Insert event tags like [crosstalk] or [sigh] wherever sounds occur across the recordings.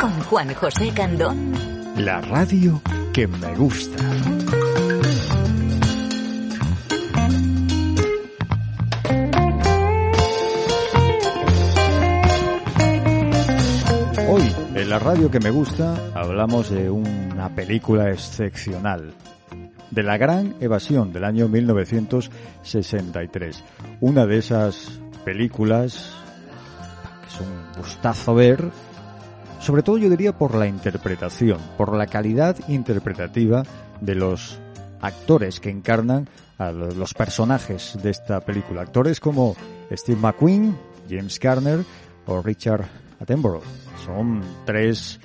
Con Juan José Candón. La radio que me gusta. Hoy, en la radio que me gusta, hablamos de una película excepcional, de la gran evasión del año 1963. Una de esas películas que es un gustazo ver, sobre todo yo diría por la interpretación, por la calidad interpretativa de los actores que encarnan a los personajes de esta película. Actores como Steve McQueen, James Garner o Richard Attenborough. Son tres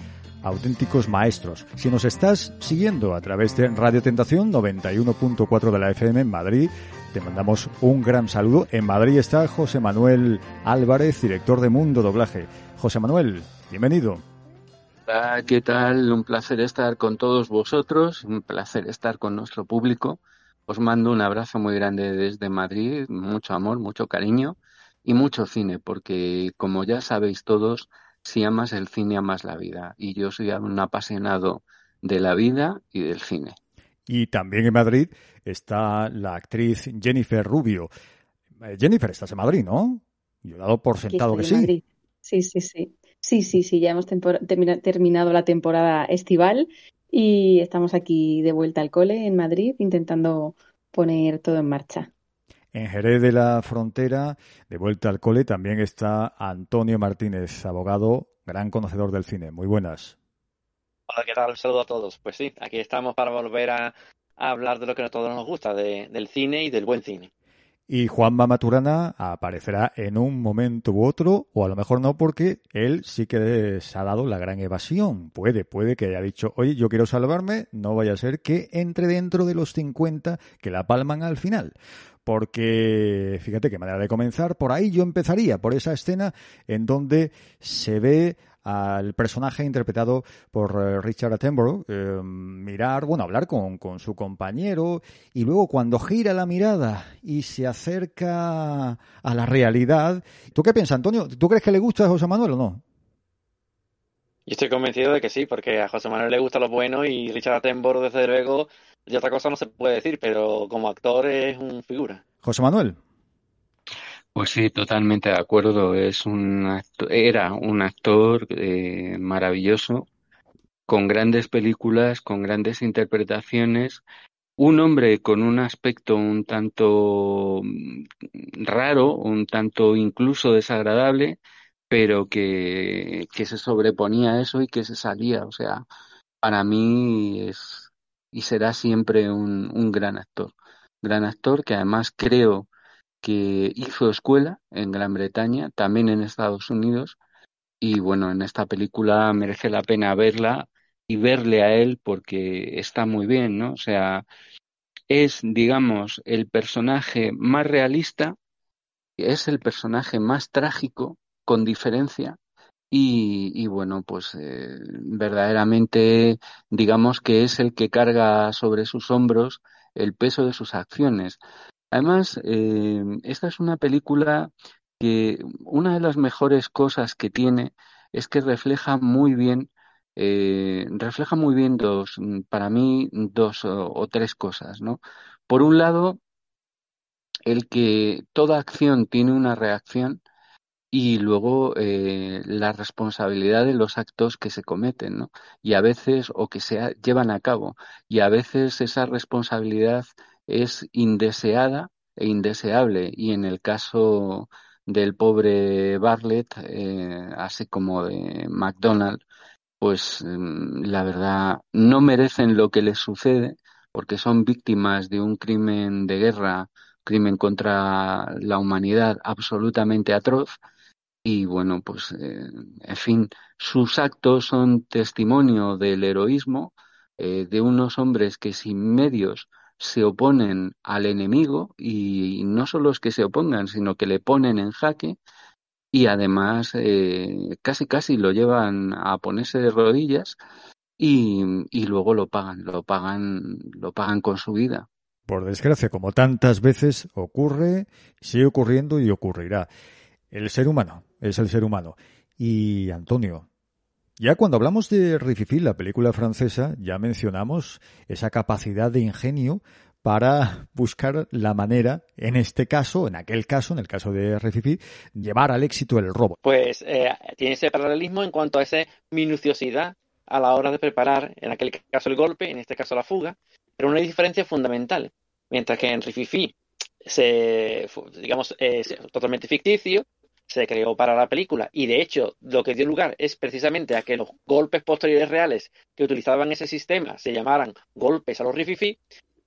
auténticos maestros. Si nos estás siguiendo a través de Radio Tentación 91.4 de la FM en Madrid, te mandamos un gran saludo. En Madrid está José Manuel Álvarez, director de Mundo Doblaje. José Manuel, bienvenido. Hola, ¿qué tal? Un placer estar con todos vosotros, un placer estar con nuestro público. Os mando un abrazo muy grande desde Madrid, mucho amor, mucho cariño y mucho cine, porque como ya sabéis todos, si amas el cine, amas la vida. Y yo soy un apasionado de la vida y del cine. Y también en Madrid está la actriz Jennifer Rubio. Eh, Jennifer, estás en Madrid, ¿no? Yo he dado por sentado que sí. Sí, sí, sí. Sí, sí, sí, ya hemos terminado la temporada estival y estamos aquí de vuelta al cole en Madrid intentando poner todo en marcha. En Jerez de la Frontera, de vuelta al cole, también está Antonio Martínez, abogado, gran conocedor del cine. Muy buenas. Hola, ¿qué tal? Un saludo a todos. Pues sí, aquí estamos para volver a, hablar de lo que a todos nos gusta, del cine y del buen cine. Y Juanma Maturana aparecerá en un momento u otro, o a lo mejor no, porque él sí que se ha dado la gran evasión. Puede, puede que haya dicho, oye, yo quiero salvarme, no vaya a ser que entre dentro de los 50 que la palman al final. Porque, fíjate qué manera de comenzar, por ahí yo empezaría, por esa escena en donde se ve al personaje interpretado por eh, Richard Attenborough eh, mirar, bueno, hablar con, con, su compañero y luego cuando gira la mirada y se acerca a la realidad. ¿Tú qué piensas, Antonio? ¿Tú crees que le gusta a José Manuel o no? Yo estoy convencido de que sí, porque a José Manuel le gusta lo bueno y Richard Attenborough, desde luego, y otra cosa no se puede decir, pero como actor es un figura. José Manuel. Pues sí, totalmente de acuerdo. Es un era un actor eh, maravilloso, con grandes películas, con grandes interpretaciones, un hombre con un aspecto un tanto mm, raro, un tanto incluso desagradable, pero que, que se sobreponía a eso y que se salía. O sea, para mí es y será siempre un, un gran actor. Gran actor que además creo que hizo escuela en Gran Bretaña, también en Estados Unidos, y bueno, en esta película merece la pena verla y verle a él porque está muy bien, ¿no? O sea, es, digamos, el personaje más realista, es el personaje más trágico, con diferencia, y, bueno, pues eh, verdaderamente, digamos que es el que carga sobre sus hombros el peso de sus acciones. Además, eh, esta es una película que una de las mejores cosas que tiene es que refleja muy bien, eh, refleja muy bien dos, para mí, dos o, tres cosas, ¿no? Por un lado, el que toda acción tiene una reacción y luego eh, la responsabilidad de los actos que se cometen, ¿no? Y a veces, o que se llevan a cabo, y a veces esa responsabilidad es indeseada e indeseable y en el caso del pobre Bartlett, eh, así como de McDonald, pues mm, la verdad no merecen lo que les sucede porque son víctimas de un crimen de guerra crimen contra la humanidad absolutamente atroz. Y bueno, pues, eh, en fin, sus actos son testimonio del heroísmo eh, de unos hombres que sin medios se oponen al enemigo y no solo es que se opongan, sino que le ponen en jaque y además eh, casi casi lo llevan a ponerse de rodillas y, y luego lo pagan, lo pagan, lo pagan con su vida. Por desgracia, como tantas veces ocurre, sigue ocurriendo y ocurrirá. El ser humano es el ser humano. Y Antonio, ya cuando hablamos de Rififi, la película francesa, ya mencionamos esa capacidad de ingenio para buscar la manera, en este caso, en aquel caso, en el caso de Rififi, llevar al éxito el robo. Pues eh, tiene ese paralelismo en cuanto a esa minuciosidad a la hora de preparar, en aquel caso el golpe, en este caso la fuga, pero una diferencia fundamental. Mientras que en Rififi se, digamos, es totalmente ficticio, se creó para la película y de hecho lo que dio lugar es precisamente a que los golpes posteriores reales que utilizaban ese sistema se llamaran golpes a los Rififi,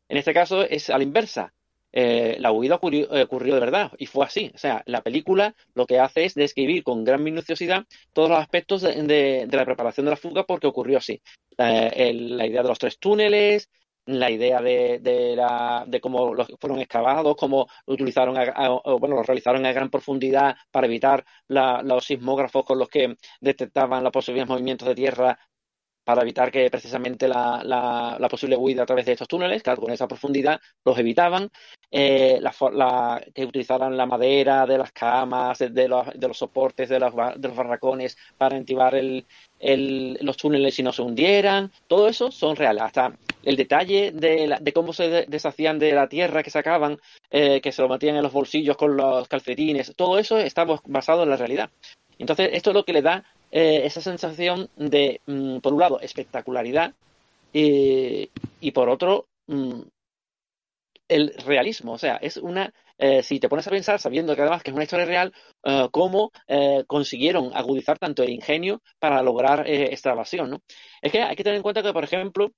en este caso es a la inversa. Eh, la huida ocurrió, eh, ocurrió, de verdad y fue así. O sea, la película lo que hace es describir con gran minuciosidad todos los aspectos de, la preparación de la fuga porque ocurrió así. Eh, la idea de los tres túneles, la idea de, de, la, de cómo los fueron excavados, cómo utilizaron, a, bueno, lo realizaron a gran profundidad para evitar la, los sismógrafos con los que detectaban los posibles movimientos de tierra para evitar que precisamente la, la, posible huida a través de estos túneles, claro, con esa profundidad los evitaban, eh, la, que utilizaran la madera de las camas, de, los, de los, soportes de los, de los barracones para entibar el, los túneles y no se hundieran, todo eso son reales, hasta el detalle de, la, de cómo se deshacían de la tierra que sacaban, eh, que se lo metían en los bolsillos con los calcetines, todo eso está basado en la realidad. Entonces, esto es lo que le da eh, esa sensación de, mm, por un lado, espectacularidad eh, y por otro, mm, el realismo. O sea, es una, eh, si te pones a pensar, sabiendo que además que es una historia real, uh, cómo uh, consiguieron agudizar tanto el ingenio para lograr eh, esta evasión. ¿no? Es que hay que tener en cuenta que, por ejemplo,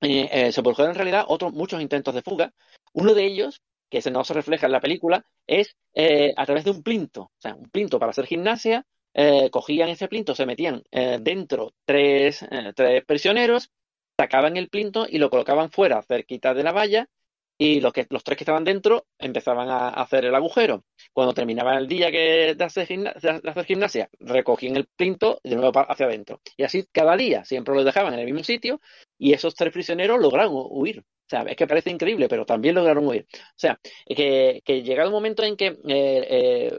se produjeron en realidad otros muchos intentos de fuga. Uno de ellos que no se refleja en la película, es eh, a través de un plinto. O sea, un plinto para hacer gimnasia, eh, cogían ese plinto, se metían eh, dentro tres, eh, tres, prisioneros, sacaban el plinto y lo colocaban fuera, cerquita de la valla, y los, que, los tres que estaban dentro empezaban a, hacer el agujero. Cuando terminaba el día que de hacer, gimnasia, recogían el plinto y de nuevo hacia adentro. Y así cada día, siempre lo dejaban en el mismo sitio, y esos tres prisioneros lograron huir. O sea, es que parece increíble, pero también lograron huir. O sea, que, que llegado un momento en que eh, eh,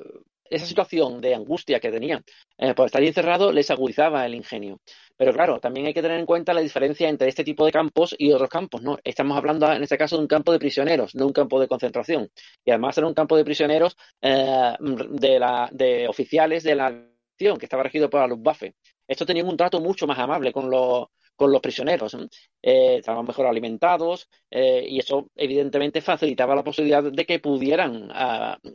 esa situación de angustia que tenían eh, por estar encerrado les agudizaba el ingenio. Pero claro, también hay que tener en cuenta la diferencia entre este tipo de campos y otros campos, ¿no? Estamos hablando en este caso de un campo de prisioneros, no un campo de concentración. Y además era un campo de prisioneros eh, de, la, de oficiales de la acción que estaba regido por la Luftwaffe. Estos tenían un trato mucho más amable con los, con los prisioneros. Eh, estaban mejor alimentados y eso evidentemente facilitaba la posibilidad de que pudieran uh,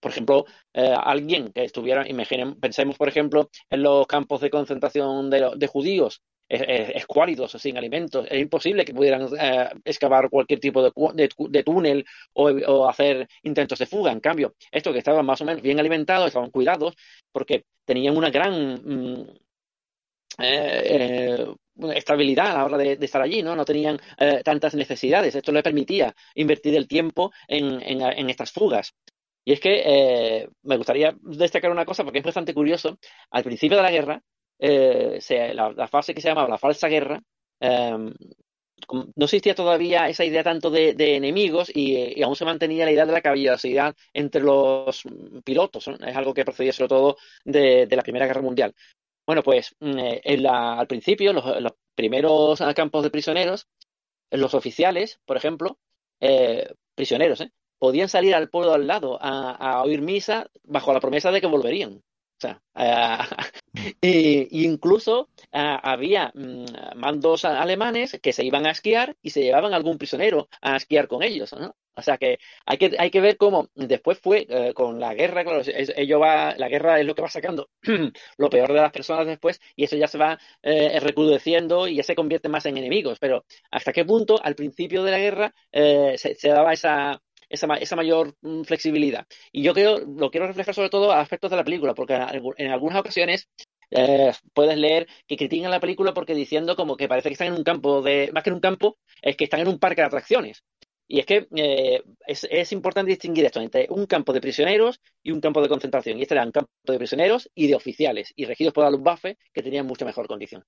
por ejemplo, eh, alguien que estuviera, imaginen, pensemos, por ejemplo, en los campos de concentración de, de judíos, escuálidos, sin alimentos, es imposible que pudieran eh, excavar cualquier tipo de, túnel o, hacer intentos de fuga. En cambio, estos que estaban más o menos bien alimentados, estaban cuidados, porque tenían una gran mm, eh, estabilidad a la hora de, estar allí, ¿no? No tenían eh, tantas necesidades. Esto les permitía invertir el tiempo en, en, en estas fugas. Y es que eh, me gustaría destacar una cosa porque es bastante curioso. Al principio de la guerra, eh, la, fase que se llamaba la falsa guerra, eh, no existía todavía esa idea tanto de, enemigos y, aún se mantenía la idea de la caballerosidad entre los pilotos. ¿no? Es algo que procedía sobre todo de, la Primera Guerra Mundial. Bueno, pues mm, eh, al principio, los, primeros campos de prisioneros, los oficiales, por ejemplo, prisioneros, ¿eh? Podían salir al pueblo al lado a, oír misa bajo la promesa de que volverían. O sea, uh, [laughs] y, incluso uh, había um, mandos alemanes que se iban a esquiar y se llevaban algún prisionero a esquiar con ellos, ¿no? O sea que hay que, hay que ver cómo después fue uh, con la guerra, claro, ello va, la guerra es lo que va sacando [clears throat] lo peor de las personas después y eso ya se va eh, recrudeciendo y ya se convierte más en enemigos. Pero hasta qué punto al principio de la guerra eh, se, daba esa, esa, esa mayor mm, flexibilidad. Y yo creo, lo quiero reflejar sobre todo a aspectos de la película, porque en algunas ocasiones eh, puedes leer que critican la película porque diciendo como que parece que están en un campo de, más que en un campo, es que están en un parque de atracciones. Y es que eh, es, importante distinguir esto entre un campo de prisioneros y un campo de concentración. Y este era un campo de prisioneros y de oficiales, y regidos por la Luftwaffe, que tenían mucha mejor condición.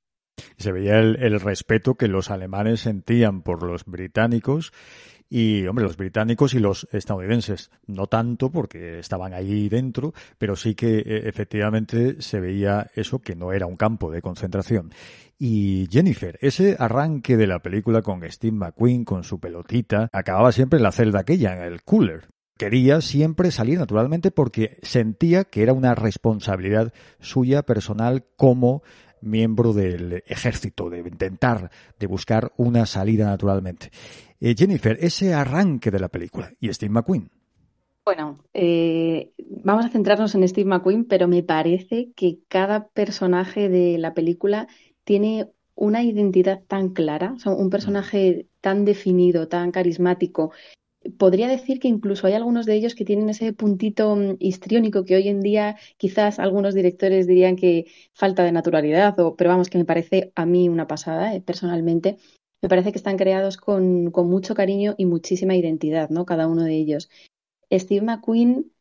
Se veía el respeto que los alemanes sentían por los británicos y, hombre, los británicos y los estadounidenses, no tanto porque estaban ahí dentro, pero sí que e, efectivamente se veía eso que no era un campo de concentración. Y Jennifer, ese arranque de la película con Steve McQueen, con su pelotita, acababa siempre en la celda aquella, en el cooler quería siempre salir naturalmente porque sentía que era una responsabilidad suya personal como miembro del ejército, de intentar, de buscar una salida naturalmente. Eh, Jennifer, ese arranque de la película y Steve McQueen. Bueno, eh, vamos a centrarnos en Steve McQueen, pero me parece que cada personaje de la película tiene una identidad tan clara, un personaje tan definido, tan carismático, podría decir que incluso hay algunos de ellos que tienen ese puntito mm, histriónico que hoy en día quizás algunos directores dirían que falta de naturalidad, pero vamos, que me parece a mí una pasada, eh, personalmente. Me parece que están creados con, con, mucho cariño y muchísima identidad, ¿no? Cada uno de ellos. Steve McQueen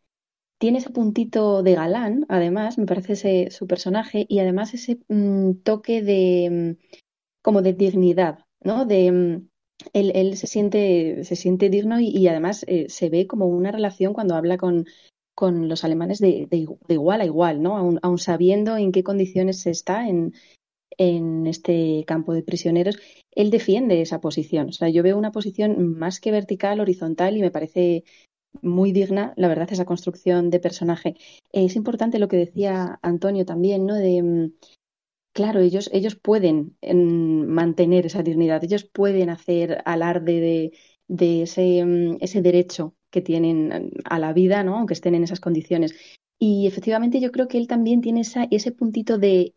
tiene ese puntito de galán, además, me parece ese, su personaje, y además ese mm, toque de mm, como de dignidad, ¿no? Él, se, siente, se siente digno y, además eh, se ve como una relación cuando habla con, con los alemanes de, de, igual a igual, ¿no? Aun, sabiendo en qué condiciones se está en, en este campo de prisioneros, él defiende esa posición. O sea, yo veo una posición más que vertical, horizontal y me parece muy digna, la verdad, esa construcción de personaje. Es importante lo que decía Antonio también, ¿no? De, mm, Claro, ellos, ellos pueden mantener esa dignidad, ellos pueden hacer alarde de, ese, mm, ese, derecho que tienen a la vida, ¿no? aunque estén en esas condiciones. Y efectivamente yo creo que él también tiene esa, ese puntito de,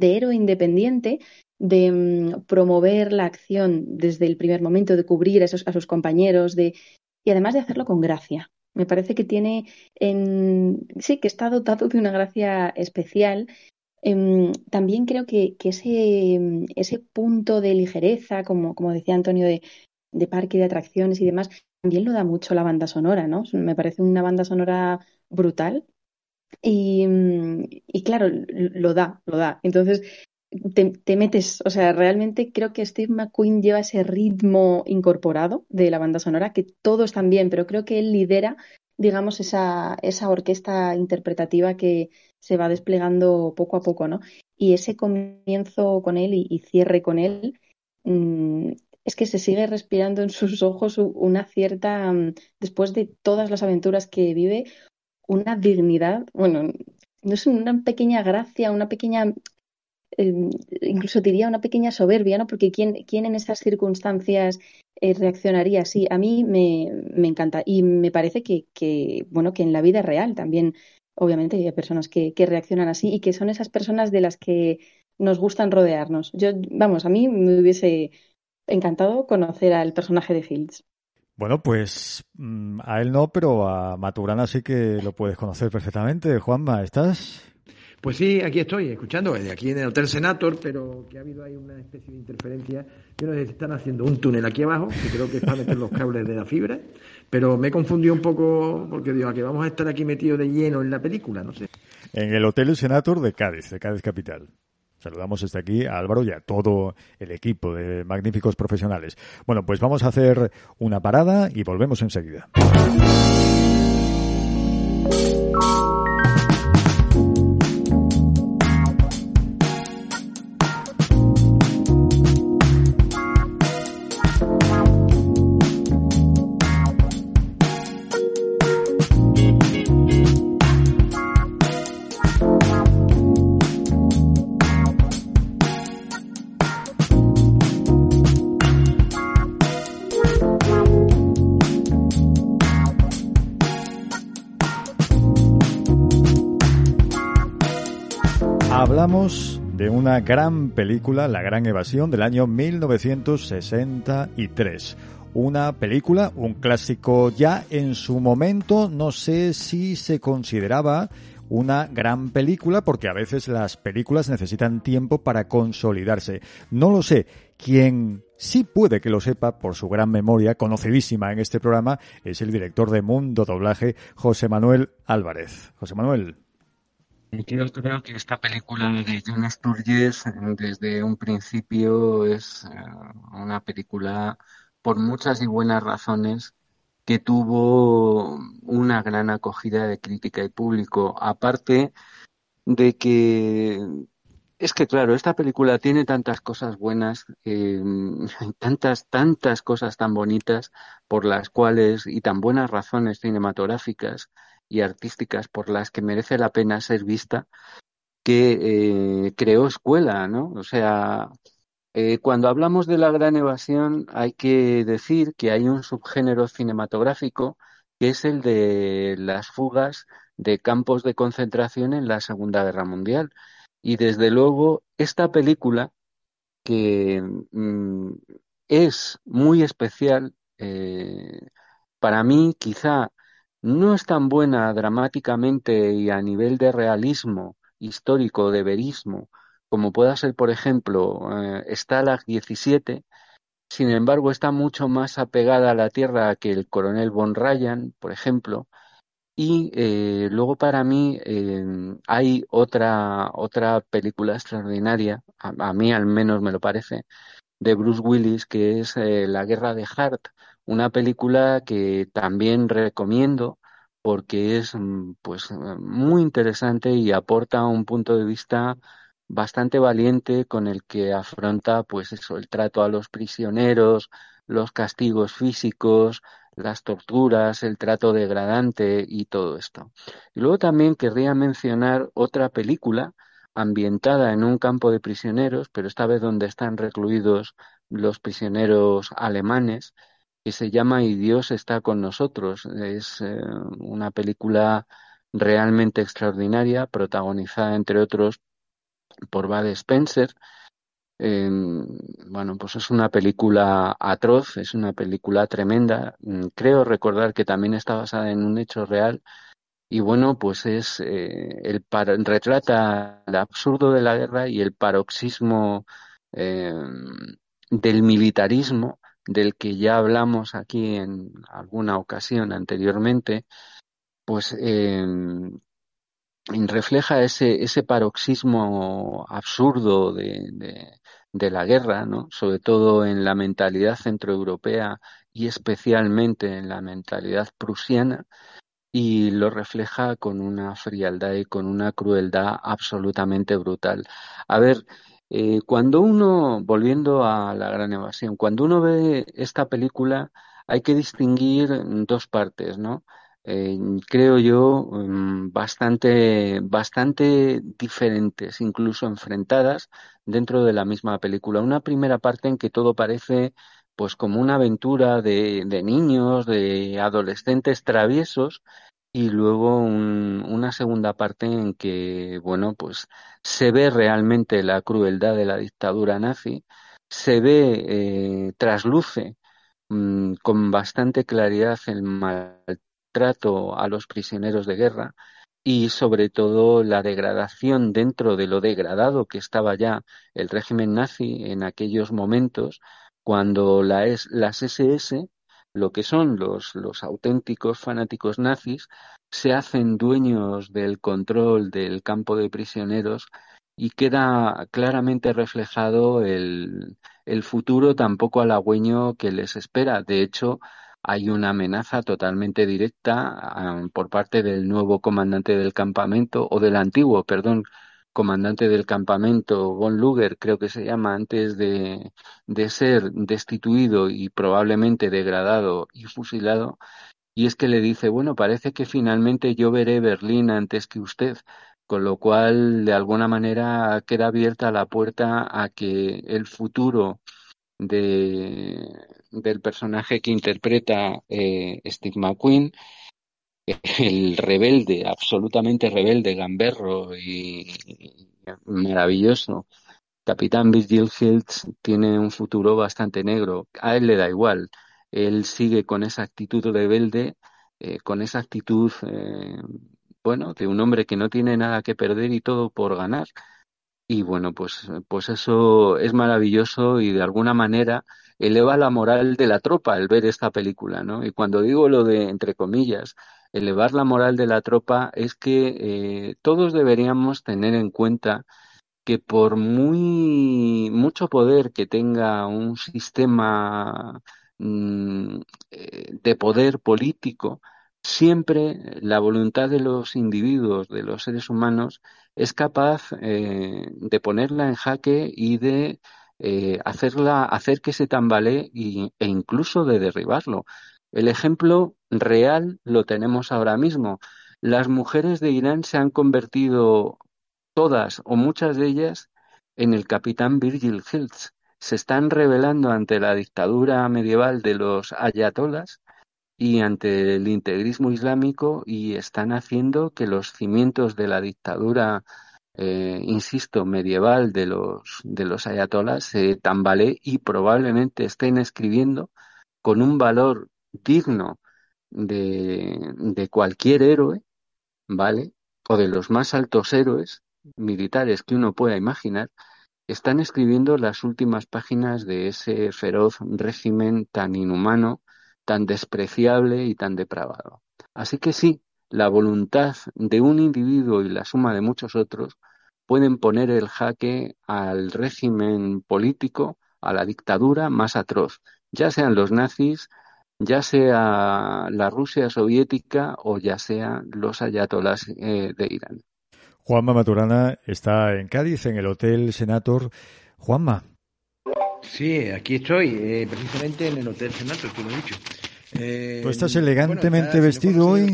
héroe independiente, de promover la acción desde el primer momento, de cubrir a, a sus compañeros, de, y además de hacerlo con gracia. Me parece que tiene, en, sí, que está dotado de una gracia especial Em, también creo que, ese, ese, punto de ligereza, como, como decía Antonio, de, de, parque de atracciones y demás, también lo da mucho la banda sonora, ¿no? Me parece una banda sonora brutal. Y, y claro, lo da, lo da. Entonces, te, te, metes, o sea, realmente creo que Steve McQueen lleva ese ritmo incorporado de la banda sonora, que todos bien, pero creo que él lidera, digamos, esa, esa orquesta interpretativa que, se va desplegando poco a poco, ¿no? Y ese comienzo con él y, cierre con él, mm, es que se sigue respirando en sus ojos una cierta, mm, después de todas las aventuras que vive, una dignidad, bueno, no es una pequeña gracia, una pequeña, em, incluso diría una pequeña soberbia, ¿no? Porque ¿quién, quién en esas circunstancias eh, reaccionaría así? A mí me, me, encanta y me parece que, que, bueno, que en la vida real también obviamente hay personas que, reaccionan así y que son esas personas de las que nos gustan rodearnos. Yo, vamos, a mí me hubiese encantado conocer al personaje de Fields. Bueno, pues mm, a él no, pero a Maturana sí que lo puedes conocer perfectamente. Juanma, ¿estás? Pues sí, aquí estoy, escuchando, eh, aquí en el Hotel Senator, pero que ha habido ahí una especie de interferencia. Yo no sé si están haciendo un túnel aquí abajo, que creo que es para meter los cables de la fibra, pero me he confundido un poco porque digo, que vamos a estar aquí metidos de lleno en la película, no sé. En el Hotel Senator de Cádiz, de Cádiz Capital. Saludamos desde aquí a Álvaro y a todo el equipo de magníficos profesionales. Bueno, pues vamos a hacer una parada y volvemos enseguida. De una gran película, La Gran Evasión, del año 1963. una película, un clásico ya en su momento, no sé si se consideraba una gran película porque a veces las películas necesitan tiempo para consolidarse. No lo sé. Quien sí puede que lo sepa por su gran memoria, conocidísima en este programa, es el director de Mundo Doblaje, José Manuel Álvarez. José Manuel. Yo creo que esta película de John Sturges desde un principio es eh, una película por muchas y buenas razones que tuvo una gran acogida de crítica y público. Aparte de que es que claro, esta película tiene tantas cosas buenas, eh, [laughs] tantas, tantas cosas tan bonitas por las cuales y tan buenas razones cinematográficas y artísticas por las que merece la pena ser vista, que eh, creó escuela, ¿no? O sea, eh, cuando hablamos de la gran evasión, hay que decir que hay un subgénero cinematográfico que es el de las fugas de campos de concentración en la Segunda Guerra Mundial. Y desde luego, esta película, que mm, es muy especial, eh, para mí quizá no es tan buena dramáticamente y a nivel de realismo histórico, de verismo, como pueda ser, por ejemplo, eh, Stalag 17, sin embargo, está mucho más apegada a la tierra que el coronel von Ryan, por ejemplo. Y eh, luego para mí eh, hay otra, otra película extraordinaria, a, mí al menos me lo parece, de Bruce Willis, que es La Guerra de Hart, una película que también recomiendo porque es mm, pues muy interesante y aporta un punto de vista bastante valiente con el que afronta pues eso, el trato a los prisioneros, los castigos físicos, las torturas, el trato degradante y todo esto. Y luego también querría mencionar otra película ambientada en un campo de prisioneros, pero esta vez donde están recluidos los prisioneros alemanes, que se llama Y Dios está con nosotros. Es eh, una película realmente extraordinaria, protagonizada entre otros por Bud Spencer. bueno, pues es una película atroz, es una película tremenda. Mm, creo recordar que también está basada en un hecho real. Y bueno, pues es eh, el retrata el absurdo de la guerra y el paroxismo em, del militarismo del que ya hablamos aquí en alguna ocasión anteriormente, pues em, refleja ese, ese paroxismo absurdo de, de, la guerra, ¿no? sobre todo en la mentalidad centroeuropea y especialmente en la mentalidad prusiana, y lo refleja con una frialdad y con una crueldad absolutamente brutal. A ver, eh, cuando uno, volviendo a la gran evasión, cuando uno ve esta película hay que distinguir dos partes, ¿no? Eh, creo yo, mm, bastante, bastante diferentes, incluso enfrentadas dentro de la misma película. Una primera parte en que todo parece pues como una aventura de, de niños, de adolescentes traviesos, y luego una segunda parte en que, bueno, pues se ve realmente la crueldad de la dictadura nazi, se ve, eh, trasluce mm, con bastante claridad el maltrato a los prisioneros de guerra y sobre todo la degradación dentro de lo degradado que estaba ya el régimen nazi en aquellos momentos cuando la las SS lo que son los, los auténticos fanáticos nazis, se hacen dueños del control del campo de prisioneros y queda claramente reflejado el, el futuro tan poco halagüeño que les espera. De hecho, hay una amenaza totalmente directa por parte del nuevo comandante del campamento, o del antiguo, perdón, comandante del campamento, von Luger, creo que se llama, antes de, de ser destituido y probablemente degradado y fusilado, y es que le dice, bueno, parece que finalmente yo veré Berlín antes que usted, con lo cual de alguna manera queda abierta la puerta a que el futuro de, del personaje que interpreta eh, Steve el rebelde, absolutamente rebelde, gamberro y, maravilloso, Capitán Virgil tiene un futuro bastante negro. A él le da igual. él sigue con esa actitud rebelde, eh, con esa actitud, eh, bueno, de un hombre que no tiene nada que perder y todo por ganar. Y bueno, pues, pues eso es maravilloso y de alguna manera eleva la moral de la tropa al ver esta película, ¿no? Y cuando digo lo de, entre comillas, elevar la moral de la tropa es que eh, todos deberíamos tener en cuenta que por muy mucho poder que tenga un sistema mm, eh, de poder político, siempre la voluntad de los individuos, de los seres humanos, es capaz eh, de ponerla en jaque y de hacerla, hacer que se tambalee e incluso de derribarlo. El ejemplo real lo tenemos ahora mismo. Las mujeres de Irán se han convertido todas o muchas de ellas en el capitán Virgil Hills. Se están rebelando ante la dictadura medieval de los ayatolas y ante el integrismo islámico y están haciendo que los cimientos de la dictadura eh, insisto, medieval de los, de los ayatolas se tambalee y probablemente estén escribiendo con un valor digno de, cualquier héroe, ¿vale? O de los más altos héroes militares que uno pueda imaginar, están escribiendo las últimas páginas de ese feroz régimen tan inhumano, tan despreciable y tan depravado. Así que sí, la voluntad de un individuo y la suma de muchos otros pueden poner el jaque al régimen político, a la dictadura más atroz, ya sean los nazis, ya sea la Rusia soviética o ya sean los ayatolás eh, de Irán. Juanma Maturana está en Cádiz, en el Hotel Senator. Juanma. Sí, aquí estoy, eh, precisamente en el Hotel Senator, tú lo has dicho. Eh, Tú estás elegantemente vestido hoy.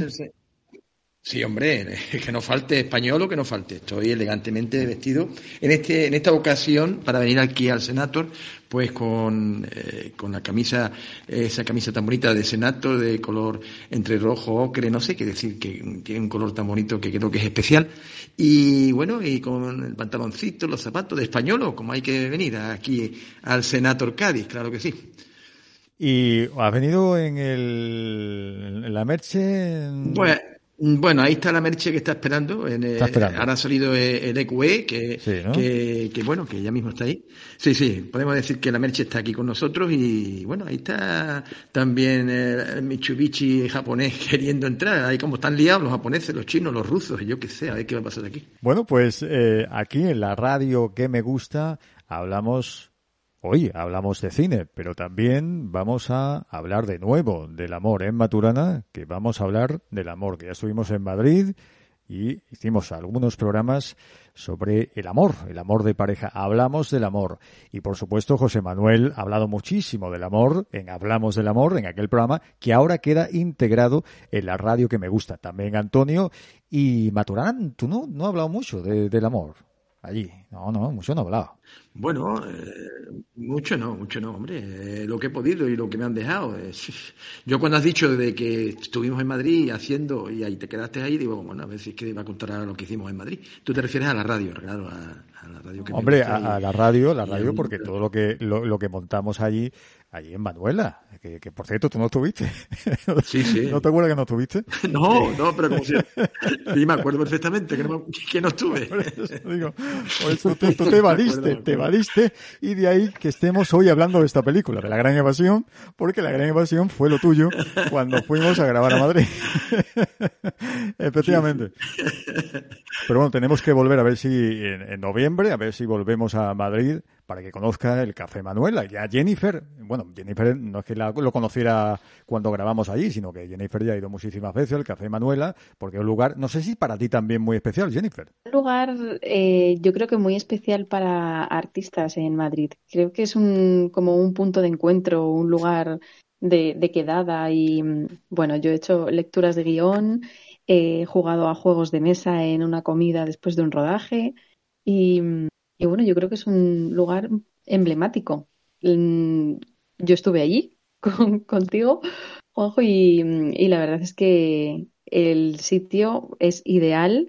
Sí, hombre, [laughs] que no falte español o que no falte. Estoy elegantemente vestido. En este, en esta ocasión, para venir aquí al Senator, pues con, eh, con la camisa, esa camisa tan bonita de Senator, de color entre rojo, ocre, no sé qué decir, que tiene un color tan bonito que creo que es especial. Y bueno, y con el pantaloncito, los zapatos de español, como hay que venir aquí al Senator Cádiz, claro que sí. ¿Y has venido en, el, en la Merche? Pues, bueno, ahí está la merche que está esperando. En, está esperando. Ahora ha salido el EQE, que, que, que, bueno, que ya mismo está ahí. Sí, sí, podemos decir que la merche está aquí con nosotros y bueno, ahí está también el Mitsubishi japonés [laughs] queriendo entrar. Ahí como están liados los japoneses, los chinos, los rusos, y yo qué sé, a ver qué va a pasar aquí. Bueno, pues eh, aquí en la radio que me gusta hablamos Hoy hablamos de cine, pero también vamos a hablar de nuevo del amor en Maturana, que vamos a hablar del amor, que ya estuvimos en Madrid y hicimos algunos programas sobre el amor, el amor de pareja. Hablamos del amor. Y por supuesto, José Manuel ha hablado muchísimo del amor en Hablamos del Amor, en aquel programa, que ahora queda integrado en la radio que me gusta. También Antonio y Maturana, tú no, no has hablado mucho del amor allí. No, no, mucho no he hablado. Bueno, eh, mucho no, mucho no, hombre. Eh, lo que he podido y lo que me han dejado. yo cuando has dicho de que estuvimos en Madrid haciendo y ahí te quedaste ahí, digo, bueno, a ver si es que va a contar ahora lo que hicimos en Madrid. Tú te refieres a la radio, claro, a, la radio que Hombre, a, la radio, la radio, porque todo lo que lo que montamos allí allí en Manuela, que, que, por cierto tú no estuviste. [laughs] Sí, sí. ¿No te acuerdas que no estuviste? [laughs] No, no, pero como si... Sí, me acuerdo perfectamente que no, que no estuve. [laughs] Por eso digo, por eso tú, te evadiste, te evadiste, y de ahí que estemos hoy hablando de esta película, de La Gran Evasión, porque La Gran Evasión fue lo tuyo cuando fuimos a grabar a Madrid. Efectivamente. Pero bueno, tenemos que volver a ver si en, en noviembre, a ver si volvemos a Madrid para que conozca el Café Manuela. Ya Jennifer, bueno, Jennifer no es que lo conociera cuando grabamos allí, sino que Jennifer ya ha ido muchísimas veces al Café Manuela, porque es un lugar, no sé si para ti también muy especial, Jennifer. Un lugar, eh, yo creo que muy especial para artistas en Madrid. Creo que es un, como un punto de encuentro, un lugar de, de quedada y, bueno, yo he hecho lecturas de guion, he jugado a juegos de mesa en una comida después de un rodaje y y bueno, yo creo que es un lugar emblemático. Mm, yo estuve allí [laughs] contigo, Juanjo, y, la verdad es que el sitio es ideal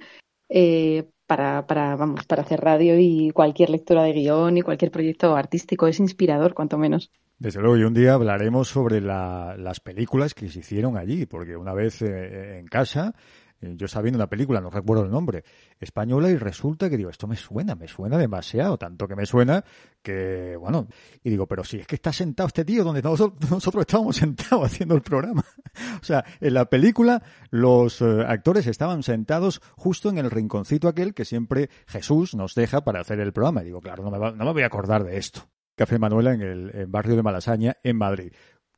eh, para, para, vamos, para hacer radio y cualquier lectura de guion y cualquier proyecto artístico. Es inspirador, cuanto menos. Desde luego, y un día hablaremos sobre la, las películas que se hicieron allí, porque una vez eh, en casa yo estaba viendo una película, no recuerdo el nombre, española, y resulta que digo, esto me suena, me suena demasiado, tanto que me suena que, bueno, y digo, pero si es que está sentado este tío donde nosotros, [laughs] nosotros estábamos sentados [laughs] haciendo el programa. [laughs] o sea, en la película los eh, actores estaban sentados justo en el rinconcito aquel que siempre Jesús nos deja para hacer el programa. Y digo, claro, no me, va, no me voy a acordar de esto. Café Manuela en el barrio de Malasaña, en Madrid.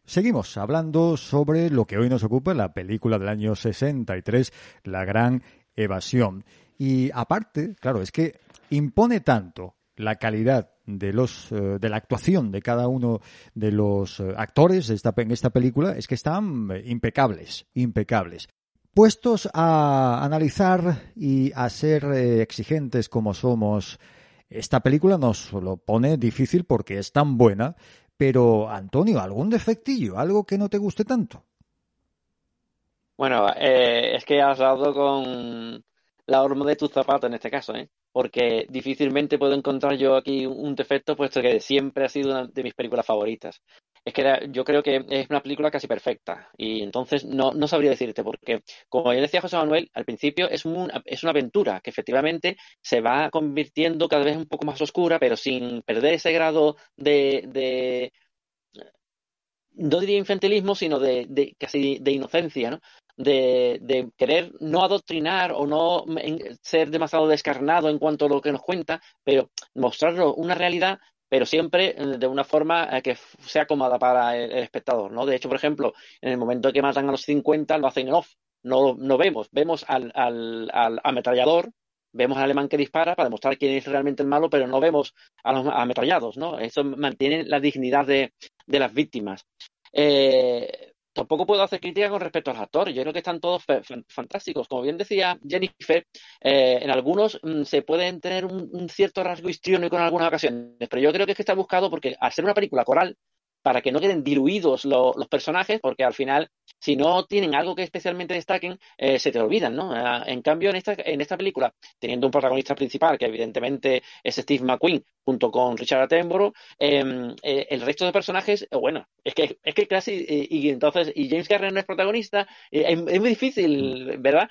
Seguimos hablando sobre lo que hoy nos ocupa, la película del año 63, La Gran Evasión. Y aparte, claro, es que impone tanto la calidad de los eh, de la actuación de cada uno de los eh, actores de esta, en esta película es que están eh, impecables, impecables. Puestos a analizar y a ser exigentes como somos, esta película nos lo pone difícil porque es tan buena pero, Antonio, ¿algún defectillo? ¿Algo que no te guste tanto? Bueno, eh, es que has dado con la horma de tu zapato en este caso, ¿eh? Porque difícilmente puedo encontrar yo aquí un defecto, puesto que siempre ha sido una de mis películas favoritas. Es que yo creo que es una película casi perfecta y entonces no, no sabría decirte, porque como ya decía José Manuel, al principio es, es una aventura que efectivamente se va convirtiendo cada vez un poco más oscura, pero sin perder ese grado de, de no diría infantilismo, sino de, de, casi de inocencia, ¿no? De, de, querer no adoctrinar o no ser demasiado descarnado en cuanto a lo que nos cuenta, pero mostrarlo una realidad pero siempre eh, de una forma eh, que sea cómoda para el, espectador, ¿no? De hecho, por ejemplo, en el momento que matan a los 50 lo hacen en off, no, no vemos, vemos al, al, al ametrallador, vemos al alemán que dispara para demostrar quién es realmente el malo, pero no vemos a los ametrallados, ¿no? Eso mantiene la dignidad de, de las víctimas. Eh, tampoco puedo hacer crítica con respecto a los actores. Yo creo que están todos fantásticos. Como bien decía Jennifer, eh, en algunos mm, se pueden tener un, cierto rasgo histriónico en algunas ocasiones, pero yo creo que es que está buscado porque al ser una película coral, para que no queden diluidos los personajes, porque al final, si no tienen algo que especialmente destaquen, eh, se te olvidan, ¿no? Ah, en cambio, en esta, en esta película, teniendo un protagonista principal, que evidentemente es Steve McQueen, junto con Richard Attenborough, em, eh, el resto de personajes, eh, bueno, es que, es que casi, y, entonces, y James Garner no es protagonista, es, muy difícil, ¿verdad?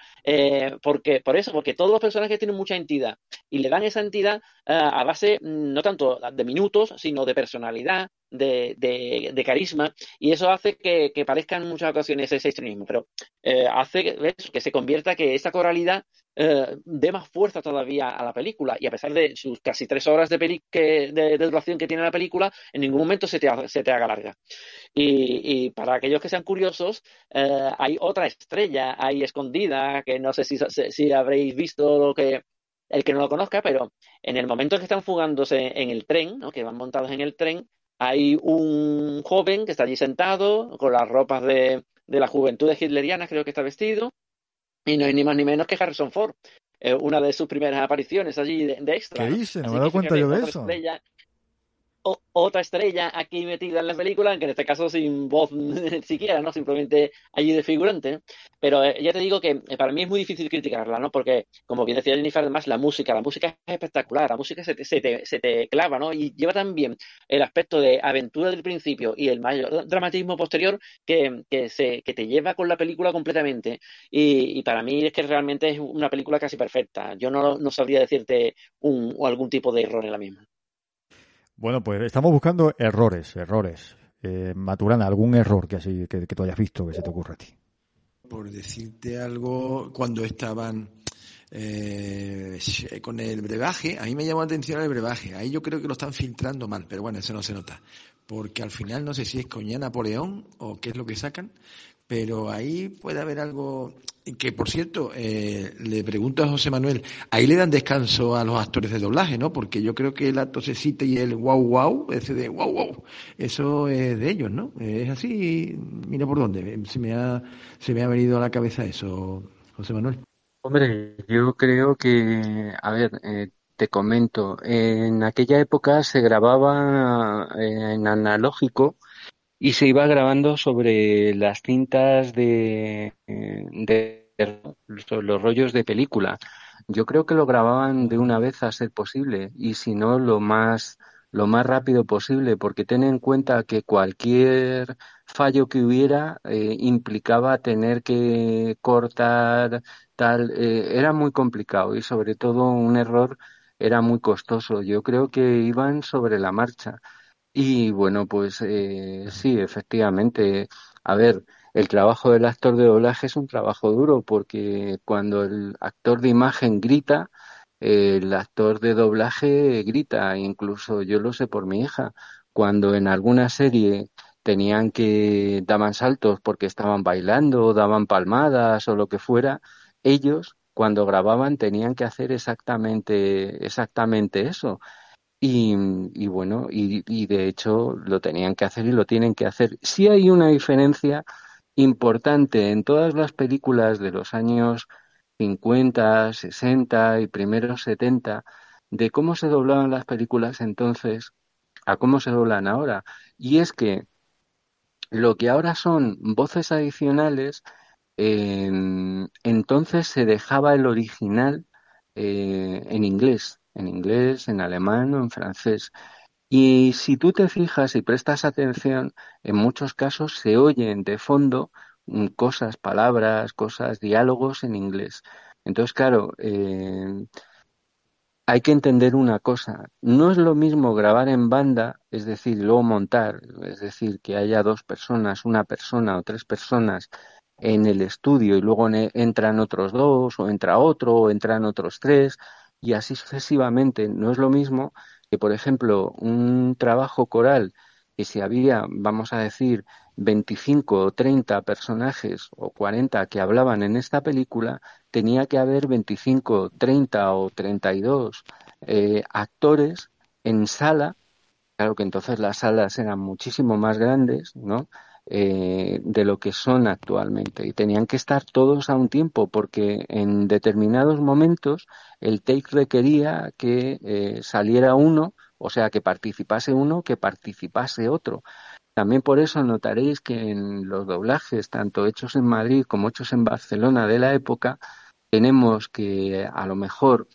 porque, por eso, porque todos los personajes tienen mucha entidad, y le dan esa entidad a base, mm, no tanto de minutos, sino de personalidad, de, carisma y eso hace que, parezca en muchas ocasiones ese extremismo, pero eh, hace que, que se convierta que esa coralidad eh, dé más fuerza todavía a la película y a pesar de sus casi tres horas de, que, de, duración que tiene la película, en ningún momento se te, se te haga larga. Y, y, para aquellos que sean curiosos, eh, hay otra estrella ahí escondida que no sé si, si habréis visto lo que el que no lo conozca, pero en el momento en que están fugándose en el tren, que van montados en el tren, hay un joven que está allí sentado con las ropas de, de la juventud hitleriana, creo que está vestido, y no hay ni más ni menos que Harrison Ford. Eh, una de sus primeras apariciones allí de, extra. ¿Qué dice? No me he dado cuenta yo de eso otra estrella aquí metida en la película, aunque en este caso sin voz [laughs] siquiera, ¿no? Simplemente allí de figurante. Pero eh, ya te digo que eh, para mí es muy difícil criticarla, ¿no? Porque, como bien decía Jennifer, además la música, la música es espectacular, la música se te, se te, se te clava, ¿no? Y lleva también el aspecto de aventura del principio y el mayor dramatismo posterior que, que, se, que te lleva con la película completamente. Y, y, para mí es que realmente es una película casi perfecta. Yo no, no sabría decirte un, o algún tipo de error en la misma. Bueno, pues estamos buscando errores, errores. Eh, Maturana, ¿algún error que, así, que, que tú hayas visto que se te ocurra a ti? Por decirte algo, cuando estaban eh, con el brebaje, a mí me llamó la atención el brebaje. Ahí yo creo que lo están filtrando mal, pero bueno, eso no se nota. Porque al final no sé si es coña Napoleón o qué es lo que sacan, pero ahí puede haber algo que, por cierto, eh, le pregunto a José Manuel, ahí le dan descanso a los actores de doblaje, ¿no? Porque yo creo que la tosecita y el wow wow, ese de wow wow, eso es de ellos, ¿no? Es así, mira por dónde, se me ha, se me ha venido a la cabeza eso, José Manuel. Hombre, yo creo que, a ver, eh, te comento, en aquella época se grababa eh, en analógico y se iba grabando sobre las cintas de, de, los rollos de película. Yo creo que lo grababan de una vez a ser posible y si no lo más lo más rápido posible, porque ten en cuenta que cualquier fallo que hubiera eh, implicaba tener que cortar tal, eh, era muy complicado y sobre todo un error era muy costoso. Yo creo que iban sobre la marcha. Y bueno, pues eh, sí, efectivamente. A ver, el trabajo del actor de doblaje es un trabajo duro porque cuando el actor de imagen grita, el actor de doblaje grita, incluso yo lo sé por mi hija, cuando en alguna serie tenían que daban saltos porque estaban bailando, daban palmadas o lo que fuera, ellos cuando grababan tenían que hacer exactamente exactamente eso. Y, y bueno, y, y, de hecho lo tenían que hacer y lo tienen que hacer. Sí hay una diferencia importante en todas las películas de los años 50, 60 y primeros 70 de cómo se doblaban las películas entonces a cómo se doblan ahora. Y es que lo que ahora son voces adicionales, eh, entonces se dejaba el original eh, en inglés, en inglés, en alemán o en francés. Y si tú te fijas y prestas atención, en muchos casos se oyen de fondo mm, cosas, palabras, cosas, diálogos en inglés. Entonces, claro, eh, hay que entender una cosa. No es lo mismo grabar en banda, es decir, luego montar, es decir, que haya dos personas, una persona o tres personas en el estudio y luego entran otros dos o entra otro o entran otros tres y así sucesivamente. No es lo mismo que, por ejemplo, un trabajo coral que si había, vamos a decir, 25 o 30 personajes o 40 que hablaban en esta película, tenía que haber 25, 30 o 32 eh, actores en sala. Claro que entonces las salas eran muchísimo más grandes, ¿no? Eh, de lo que son actualmente y tenían que estar todos a un tiempo porque en determinados momentos el take requería que eh, saliera uno, o sea, que participase uno, que participase otro. También por eso notaréis que en los doblajes, tanto hechos en Madrid como hechos en Barcelona de la época, tenemos que a lo mejor,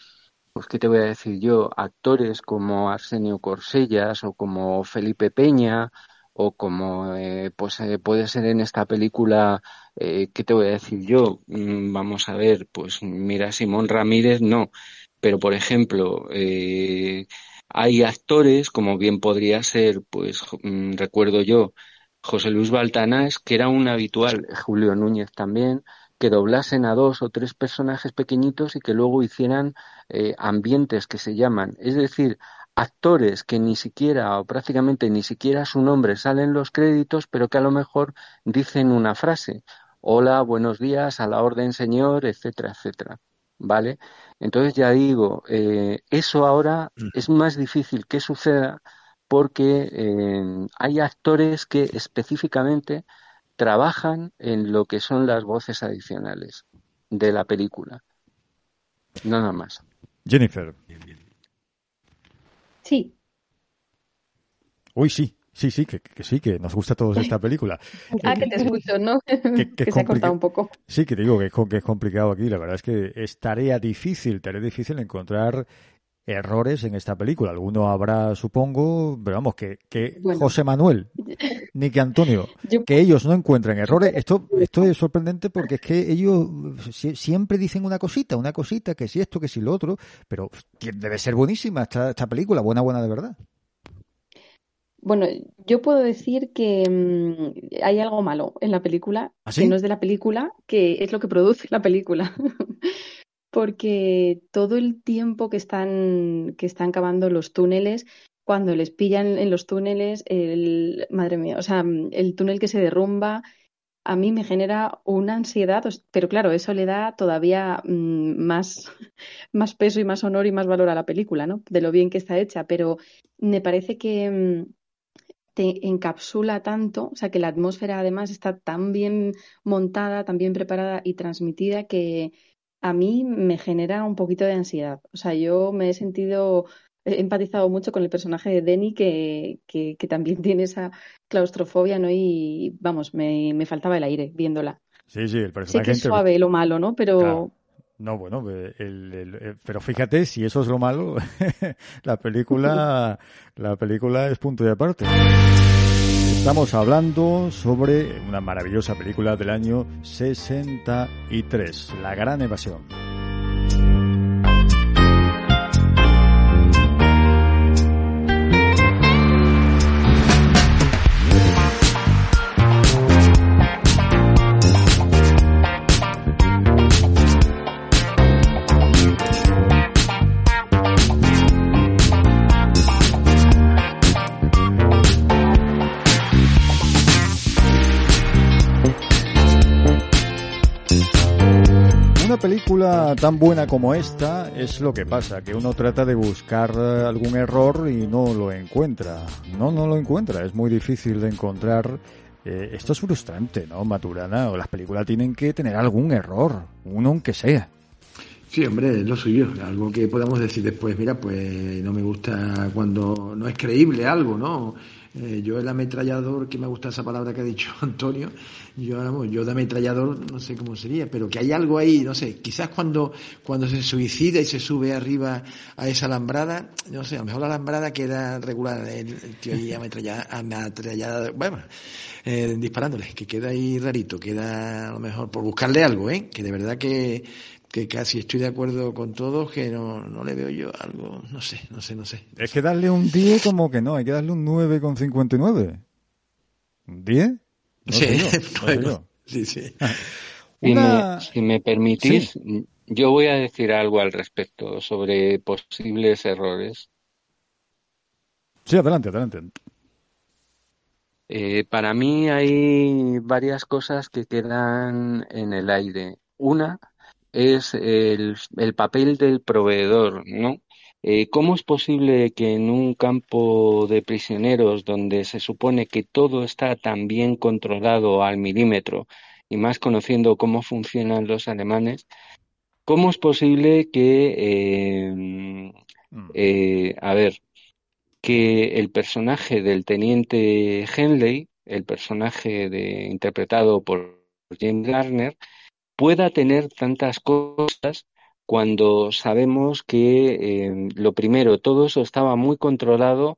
pues qué te voy a decir yo, actores como Arsenio Corsellas o como Felipe Peña o como eh, pues eh, puede ser en esta película, eh, ¿qué te voy a decir yo? Mm, vamos a ver, pues mira, Simón Ramírez no, pero por ejemplo, eh, hay actores, como bien podría ser, pues mm, recuerdo yo, José Luis Baltanás, que era un habitual, Julio Núñez también, que doblasen a dos o tres personajes pequeñitos y que luego hicieran ambientes que se llaman. Es decir, actores que ni siquiera o prácticamente ni siquiera su nombre sale en los créditos, pero que a lo mejor dicen una frase. Hola, buenos días, a la orden señor, etcétera, etcétera. ¿Vale? Entonces ya digo, eh, eso ahora mm. es más difícil que suceda porque eh, hay actores que específicamente trabajan en lo que son las voces adicionales de la película. Nada más. Jennifer. Sí. Uy, sí. Sí, sí, que, sí, que nos gusta a todos esta película. [laughs] ah, que, te escucho, ¿no? Que, [laughs] se ha cortado un poco. Sí, que te digo que es, que es complicado aquí. La verdad es que es tarea difícil, tarea difícil encontrar errores en esta película. Alguno habrá, supongo, pero vamos, que, que José Manuel, [laughs] ni que Antonio, que ellos no encuentren errores. Esto, esto es sorprendente porque es que ellos siempre dicen una cosita, una cosita, que si esto, que si lo otro, pero debe ser buenísima esta, esta película, buena, buena de verdad. Bueno, yo puedo decir que mm, hay algo malo en la película, ¿Ah, que no es de la película, que es lo que produce la película. [laughs] Porque todo el tiempo que están, que están cavando los túneles, cuando les pillan en los túneles, el, madre mía, o sea, el túnel que se derrumba, a mí me genera una ansiedad, pero claro, eso le da todavía mm, más, [laughs] más peso y más honor y más valor a la película, ¿no? De lo bien que está hecha, pero me parece que mm, te encapsula tanto, o sea que la atmósfera además está tan bien montada, tan bien preparada y transmitida que a mí me genera un poquito de ansiedad. O sea, yo me he sentido, he empatizado mucho con el personaje de Denny que, que, también [laughs] tiene esa claustrofobia, ¿no? Y vamos, me, me faltaba el aire viéndola. Sí, sí, el personaje. Sé que es suave lo malo, ¿no? Pero, No, bueno, el, pero fíjate, si eso es lo malo, [laughs] la película, la película es punto de aparte. Estamos hablando sobre una maravillosa película del año 63, La Gran Evasión. Película tan buena como esta es lo que pasa, que uno trata de buscar algún error y no lo encuentra. No, no lo encuentra, es muy difícil de encontrar. Eh, esto es frustrante, ¿no, Maturana? O las películas tienen que tener algún error, uno aunque sea. Sí, hombre, lo suyo. Algo que podamos decir después, mira, pues no me gusta cuando no es creíble algo, ¿no? Eh, yo el ametrallador, que me gusta esa palabra que ha dicho [laughs] Antonio, yo, yo de ametrallador no sé cómo sería, pero que hay algo ahí, no sé, quizás cuando, cuando se suicida y se sube arriba a esa alambrada, no sé, a lo mejor la alambrada queda regular, el, tío ahí ametrallado, bueno, eh, disparándole, que queda ahí rarito, queda a lo mejor por buscarle algo, ¿eh? que de verdad que que casi estoy de acuerdo con todos, que no, no le veo yo algo, no sé, no sé, no sé. Es que darle un 10 como que no, hay que darle un 9,59. ¿Un 10? sí, [laughs] sí, sí. Si, me, si, me, permitís, yo voy a decir algo al respecto sobre posibles errores. Sí, adelante, adelante. Eh, para mí hay varias cosas que quedan en el aire. Una, es el, el papel del proveedor, ¿no? Eh, ¿Cómo es posible que en un campo de prisioneros donde se supone que todo está tan bien controlado al milímetro, y más conociendo cómo funcionan los alemanes, ¿cómo es posible que, eh, mm. eh, a ver, que el personaje del teniente Henley, el personaje de, interpretado por James Garner, pueda tener tantas cosas cuando sabemos que, eh, lo primero, todo eso estaba muy controlado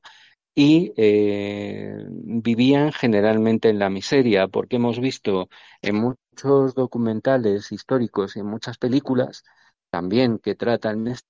y eh, vivían generalmente en la miseria, porque hemos visto en muchos documentales históricos y en muchas películas también que tratan este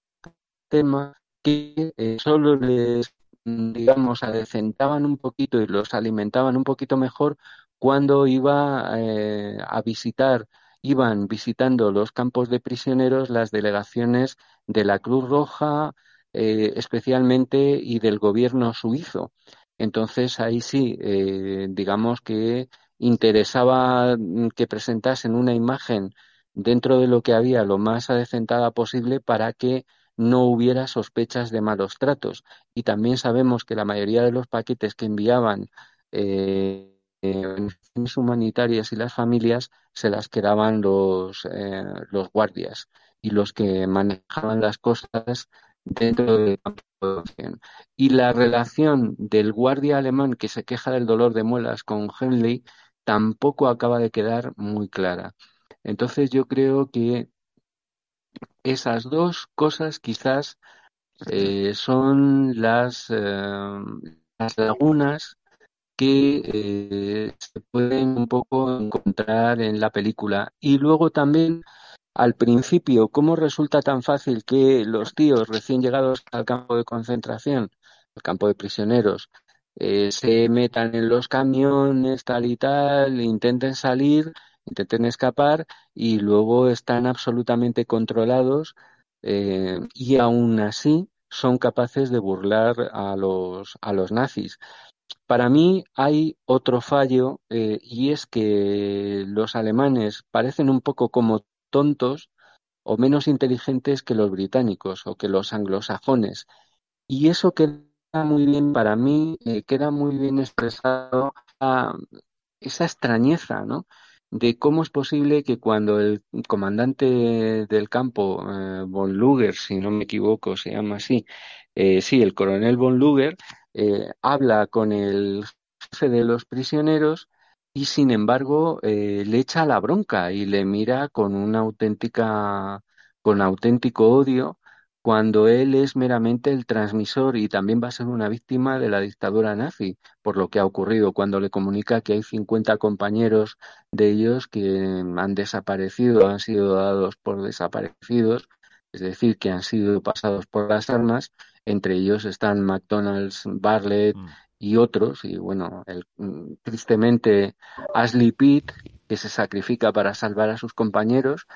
tema, que eh, solo les, digamos, adecentaban un poquito y los alimentaban un poquito mejor cuando iba a visitar iban visitando los campos de prisioneros las delegaciones de la Cruz Roja eh, especialmente y del gobierno suizo. Entonces ahí sí, eh, digamos que interesaba mm, que presentasen una imagen dentro de lo que había lo más adecentada posible para que no hubiera sospechas de malos tratos. Y también sabemos que la mayoría de los paquetes que enviaban eh, organizaciones humanitarias y las familias se las quedaban los, eh, los guardias y los que manejaban las cosas dentro del campo de. Y la relación del guardia alemán que se queja del dolor de muelas con Henley tampoco acaba de quedar muy clara. Entonces yo creo que esas dos cosas quizás eh, son las, eh, las lagunas que eh, se pueden un poco encontrar en la película. Y luego también, al principio, cómo resulta tan fácil que los tíos recién llegados al campo de concentración, al campo de prisioneros, eh, se metan en los camiones, tal y tal, intenten salir, intenten escapar y luego están absolutamente controlados eh, y aún así son capaces de burlar a los, a los nazis. Para mí hay otro fallo eh, y es que los alemanes parecen un poco como tontos o menos inteligentes que los británicos o que los anglosajones. Y eso queda muy bien para mí, eh, queda muy bien expresado esa extrañeza, ¿no? De cómo es posible que cuando el comandante del campo, eh, von Luger, si no me equivoco, se llama así, sí, el coronel von Luger, eh, habla con el jefe de los prisioneros y sin embargo eh, le echa la bronca y le mira con una auténtica con auténtico odio cuando él es meramente el transmisor y también va a ser una víctima de la dictadura nazi, por lo que ha ocurrido cuando le comunica que hay 50 compañeros de ellos que han desaparecido, han sido dados por desaparecidos, es decir, que han sido pasados por las armas, entre ellos están McDonald's, Bartlett Mm. y otros, y bueno, el, mm, tristemente Ashley Pitt, que se sacrifica para salvar a sus compañeros,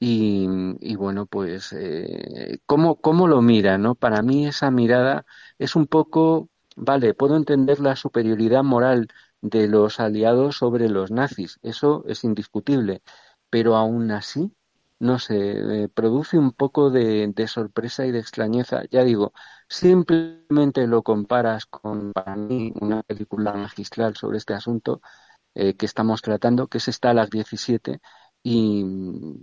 y, y bueno, pues, eh, ¿cómo, cómo lo mira, no? Para mí esa mirada es un poco, vale, puedo entender la superioridad moral de los aliados sobre los nazis, eso es indiscutible, pero aún así, no sé, eh, produce un poco de, sorpresa y de extrañeza. Ya digo, simplemente lo comparas con, para mí, una película magistral sobre este asunto eh, que estamos tratando, que es Stalag 17, y,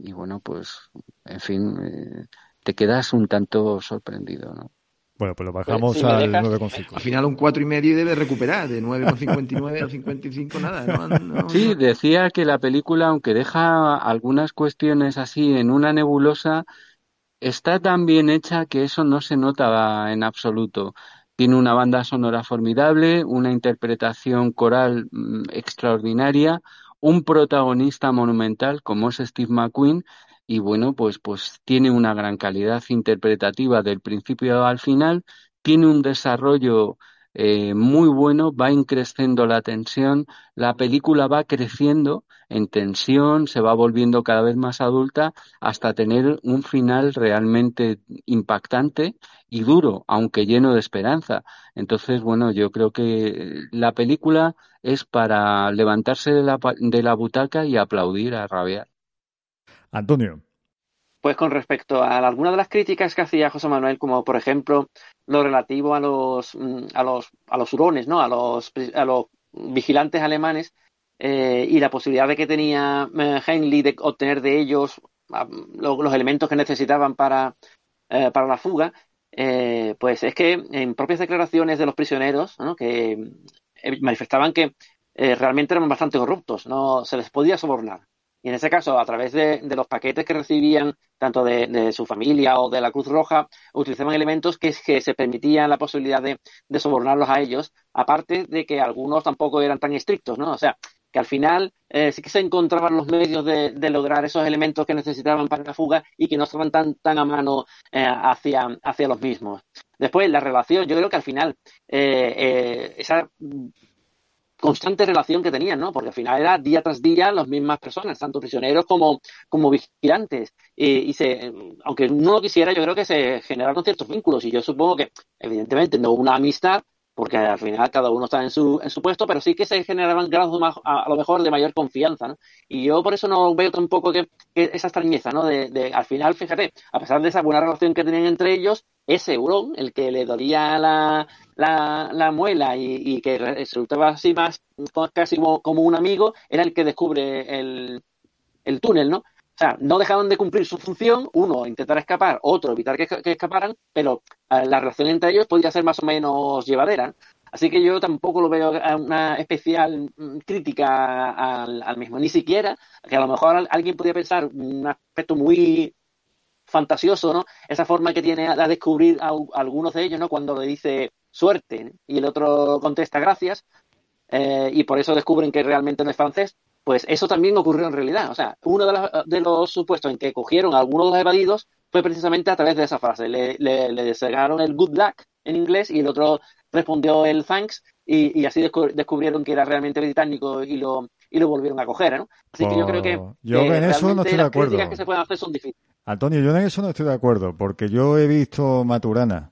y bueno, pues, en fin, eh, te quedas un tanto sorprendido, ¿no? Bueno, pues lo bajamos si me al dejas- 9,5. Al final un cuatro y medio y debe recuperar, de 9,59 a 55 nada. [laughs] No, no, Sí, no. decía que la película, aunque deja algunas cuestiones así en una nebulosa, está tan bien hecha que eso no se nota en absoluto. Tiene una banda sonora formidable, una interpretación coral mm, extraordinaria, un protagonista monumental como es Steve McQueen y bueno, pues pues tiene una gran calidad interpretativa del principio al final, tiene un desarrollo eh, muy bueno, va increciendo la tensión, la película va creciendo en tensión, se va volviendo cada vez más adulta hasta tener un final realmente impactante y duro, aunque lleno de esperanza. Entonces, bueno, yo creo que la película es para levantarse de la, de la butaca y aplaudir a rabiar. Antonio. Pues con respecto a algunas de las críticas que hacía José Manuel, como por ejemplo lo relativo a los mm, a los a los hurones, ¿no? A los a los vigilantes alemanes eh, y la posibilidad de que tenía eh, Heinlein de obtener de ellos ah, lo- los elementos que necesitaban para eh, para la fuga, eh, pues es que en propias declaraciones de los prisioneros, ¿no? que eh, manifestaban que eh, realmente eran bastante corruptos, no se les podía sobornar. Y en ese caso, a través de, los paquetes que recibían, tanto de, su familia o de la Cruz Roja, utilizaban elementos que, se permitían la posibilidad de, sobornarlos a ellos, aparte de que algunos tampoco eran tan estrictos, ¿no? O sea, que al final eh, sí que se encontraban los medios de, lograr esos elementos que necesitaban para la fuga y que no estaban tan, a mano eh, hacia, los mismos. Después, la relación, yo creo que al final, eh, esa constante relación que tenían, ¿no? Porque al final era día tras día las mismas personas, tanto prisioneros como, como vigilantes. Y, y se, aunque no lo quisiera, yo creo que se generaron ciertos vínculos. Y yo supongo que, evidentemente, no una amistad, porque al final cada uno está en su, en su puesto, pero sí que se generaban grados más, a, lo mejor de mayor confianza, ¿no? Y yo por eso no veo tampoco que, esa extrañeza, ¿no? De, al final, fíjate, a pesar de esa buena relación que tenían entre ellos, ese hurón, el que le dolía la, la, la muela y, y que resultaba así más casi como, como un amigo, era el que descubre el, el túnel, ¿no? O sea, no dejaban de cumplir su función, uno intentar escapar, otro evitar que, escaparan, pero eh, la relación entre ellos podía ser más o menos llevadera. Así que yo tampoco lo veo una especial mm, crítica al, mismo, ni siquiera, que a lo mejor alguien podría pensar un aspecto muy fantasioso, ¿no? Esa forma que tiene a descubrir a, a algunos de ellos, ¿no? Cuando le dice suerte y el otro contesta gracias, eh, y por eso descubren que realmente no es francés, pues eso también ocurrió en realidad. O sea, uno de, de los supuestos en que cogieron a algunos de los evadidos fue precisamente a través de esa frase. Le, le, le el good luck en inglés y el otro respondió el thanks y, y así descu descubrieron que era realmente británico y lo, y lo volvieron a coger, ¿no? Así que yo creo que, yo que en eso no estoy de acuerdo. las que se pueden hacer son difíciles. Antonio, yo en eso no estoy de acuerdo, porque yo he visto Maturana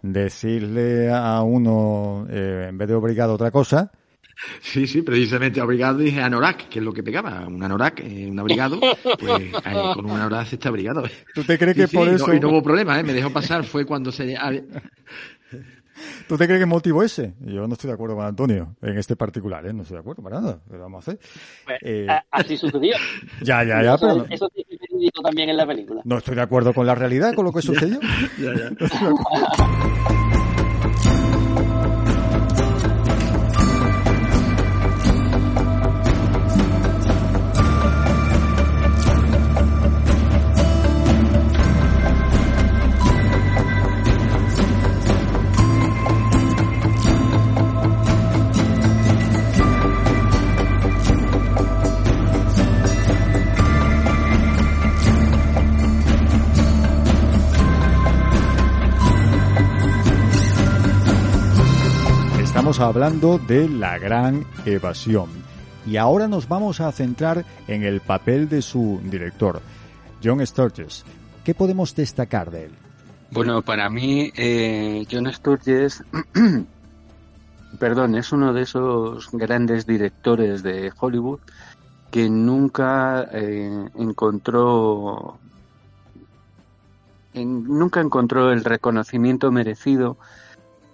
decirle a uno, eh, en vez de obligado otra cosa, [laughs] Sí, sí, precisamente abrigado dije anorak, que es lo que pegaba. Un anorak, eh, un abrigado, pues [laughs] eh, con un anorak se está abrigado. ¿Tú te crees que sí, por sí, eso...? No, y no hubo problema, ¿eh? Me dejó pasar, fue cuando se... [laughs] ¿Tú te crees que motivo ese? Yo no estoy de acuerdo con Antonio en este particular, ¿eh? No estoy de acuerdo para nada. ¿Qué vamos a hacer? Pues, eh... Así sucedió. Ya, ya, ya, eso, pero... Eso verídico también en la película. No estoy de acuerdo con la realidad, con lo que sucedió. ya, ya. Hablando de La Gran Evasión. Y ahora nos vamos a centrar en el papel de su director, John Sturges. ¿Qué podemos destacar de él? Bueno, para mí, eh, John Sturges, [clears throat] perdón, es uno de esos grandes directores de Hollywood que nunca eh, encontró nunca encontró el reconocimiento merecido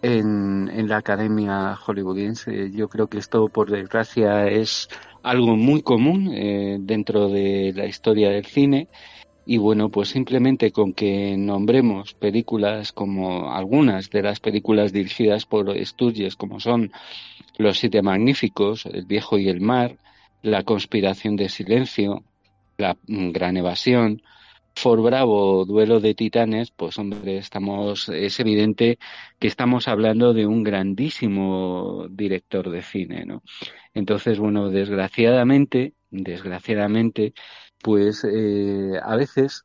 en, la academia hollywoodiense. Yo creo que esto, por desgracia, es algo muy común eh, dentro de la historia del cine. Y bueno, pues simplemente con que nombremos películas como algunas de las películas dirigidas por Sturges, como son Los Siete Magníficos, El Viejo y el Mar, La Conspiración de Silencio, La Gran Evasión, For Bravo, Duelo de Titanes, pues hombre, estamos, es evidente que estamos hablando de un grandísimo director de cine, ¿no? Entonces, bueno, desgraciadamente, desgraciadamente, pues eh, a veces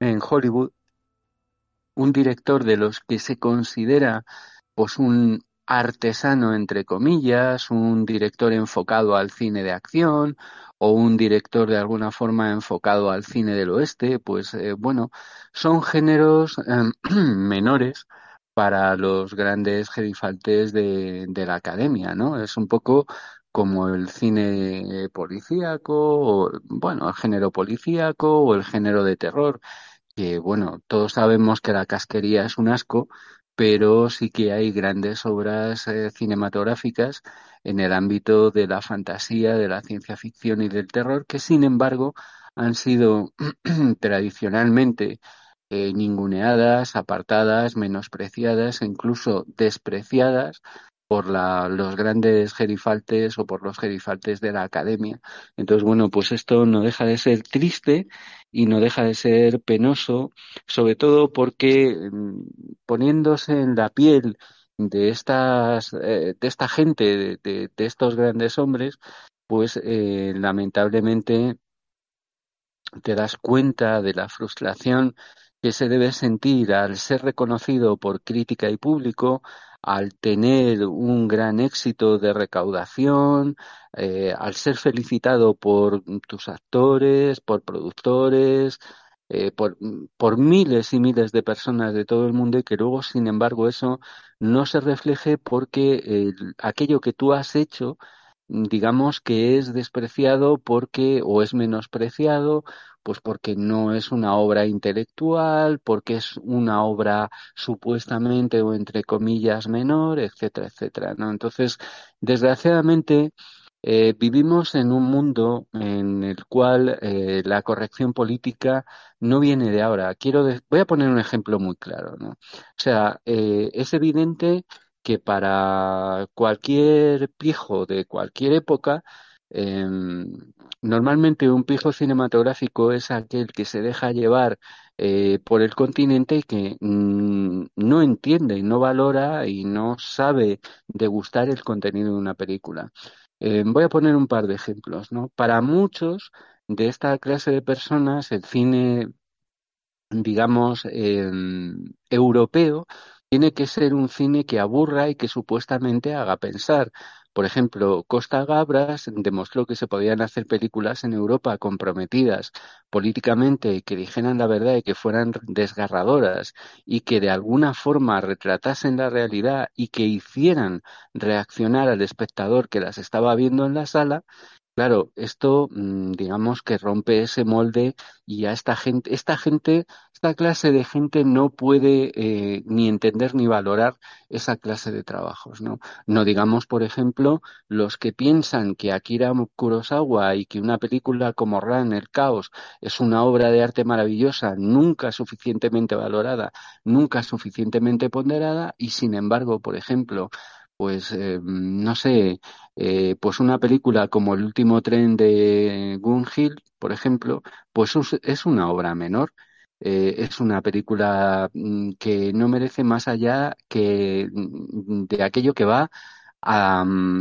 en Hollywood un director de los que se considera pues un artesano entre comillas, un director enfocado al cine de acción o un director de alguna forma enfocado al cine del oeste, pues eh, bueno, son géneros em, [clears throat] menores para los grandes gerifaltes de, de, la academia, ¿no? Es un poco como el cine policíaco, o, bueno, el género policíaco o el género de terror, que bueno, todos sabemos que la casquería es un asco, pero sí que hay grandes obras eh, cinematográficas en el ámbito de la fantasía, de la ciencia ficción y del terror, que sin embargo han sido [clears throat] tradicionalmente eh, ninguneadas, apartadas, menospreciadas e incluso despreciadas por la, los grandes gerifaltes o por los gerifaltes de la academia. Entonces, bueno, pues esto no deja de ser triste y no deja de ser penoso, sobre todo porque mm, poniéndose en la piel de estas eh, de esta gente de, estos grandes hombres pues eh, lamentablemente te das cuenta de la frustración que se debe sentir al ser reconocido por crítica y público al tener un gran éxito de recaudación, eh, al ser felicitado por tus actores, por productores, eh, por, miles y miles de personas de todo el mundo y que luego, sin embargo, eso no se refleje porque aquello que tú has hecho, digamos que es despreciado porque o es menospreciado pues porque no es una obra intelectual, porque es una obra supuestamente o entre comillas menor, etcétera, etcétera, ¿no? Entonces, desgraciadamente, eh, vivimos en un mundo en el cual eh, la corrección política no viene de ahora. Quiero voy a poner un ejemplo muy claro, ¿no? O sea, eh, es evidente que para cualquier pijo de cualquier época eh, normalmente un pijo cinematográfico es aquel que se deja llevar eh, por el continente y que mm, no entiende, no valora y no sabe degustar el contenido de una película. Eh, voy a poner un par de ejemplos. ¿no? Para muchos de esta clase de personas, el cine, digamos, em, europeo, tiene que ser un cine que aburra y que supuestamente haga pensar. Por ejemplo, Costa Gabras demostró que se podían hacer películas en Europa comprometidas políticamente, que dijeran la verdad y que fueran desgarradoras y que de alguna forma retratasen la realidad y que hicieran reaccionar al espectador que las estaba viendo en la sala Claro, esto mm, digamos que rompe ese molde y a esta gente, esta gente, esta clase de gente no puede eh, ni entender ni valorar esa clase de trabajos, ¿no? No digamos, por ejemplo, los que piensan que Akira Kurosawa y que una película como Ran, el caos, es una obra de arte maravillosa, nunca suficientemente valorada, nunca suficientemente ponderada, y sin embargo, por ejemplo, pues eh, no sé, eh, pues una película como El último tren de Gun Hill, por ejemplo, pues es una obra menor. Eh, es una película mm, que no merece más allá que mm, de aquello que va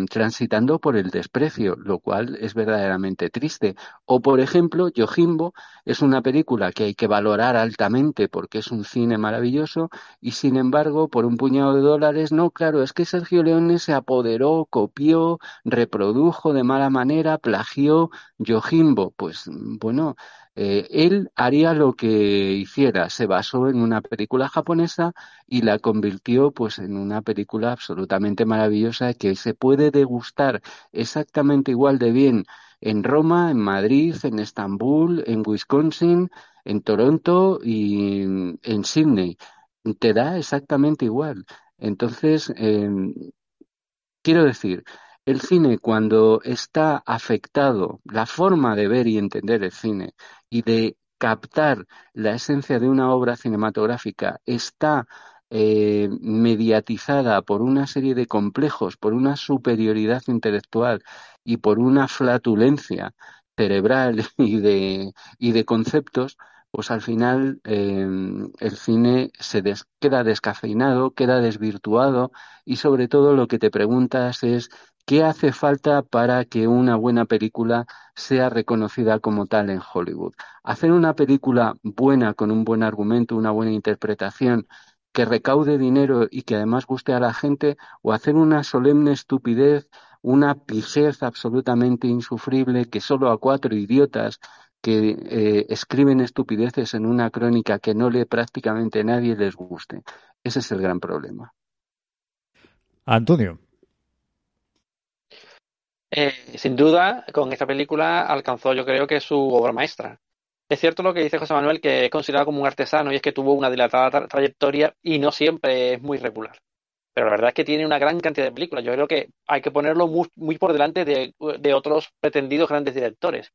transitando por el desprecio, lo cual es verdaderamente triste. O, por ejemplo, Yojimbo es una película que hay que valorar altamente porque es un cine maravilloso y, sin embargo, por un puñado de dólares, no, claro, es que Sergio Leone se apoderó, copió, reprodujo de mala manera, plagió Yojimbo. Pues, bueno, eh, él haría lo que hiciera, se basó en una película japonesa y la convirtió pues en una película absolutamente maravillosa que se puede degustar exactamente igual de bien en Roma, en Madrid, en Estambul, en Wisconsin, en Toronto y en Sydney. Te da exactamente igual. Entonces, em, quiero decir, el cine cuando está afectado, la forma de ver y entender el cine y de captar la esencia de una obra cinematográfica está eh, mediatizada por una serie de complejos, por una superioridad intelectual y por una flatulencia cerebral [laughs] y de, y de conceptos, pues al final eh, el cine se queda descafeinado, queda desvirtuado y sobre todo lo que te preguntas es ¿Qué hace falta para que una buena película sea reconocida como tal en Hollywood? Hacer una película buena, con un buen argumento, una buena interpretación, que recaude dinero y que además guste a la gente, o hacer una solemne estupidez, una pijez absolutamente insufrible que solo a cuatro idiotas que eh, escriben estupideces en una crónica que no lee prácticamente nadie les guste. Ese es el gran problema. Antonio. Eh, sin duda, con esta película alcanzó, yo creo que su obra maestra. Es cierto lo que dice José Manuel, que es considerado como un artesano y es que tuvo una dilatada trayectoria y no siempre es muy regular. Pero la verdad es que tiene una gran cantidad de películas. Yo creo que hay que ponerlo muy, por delante de, otros pretendidos grandes directores.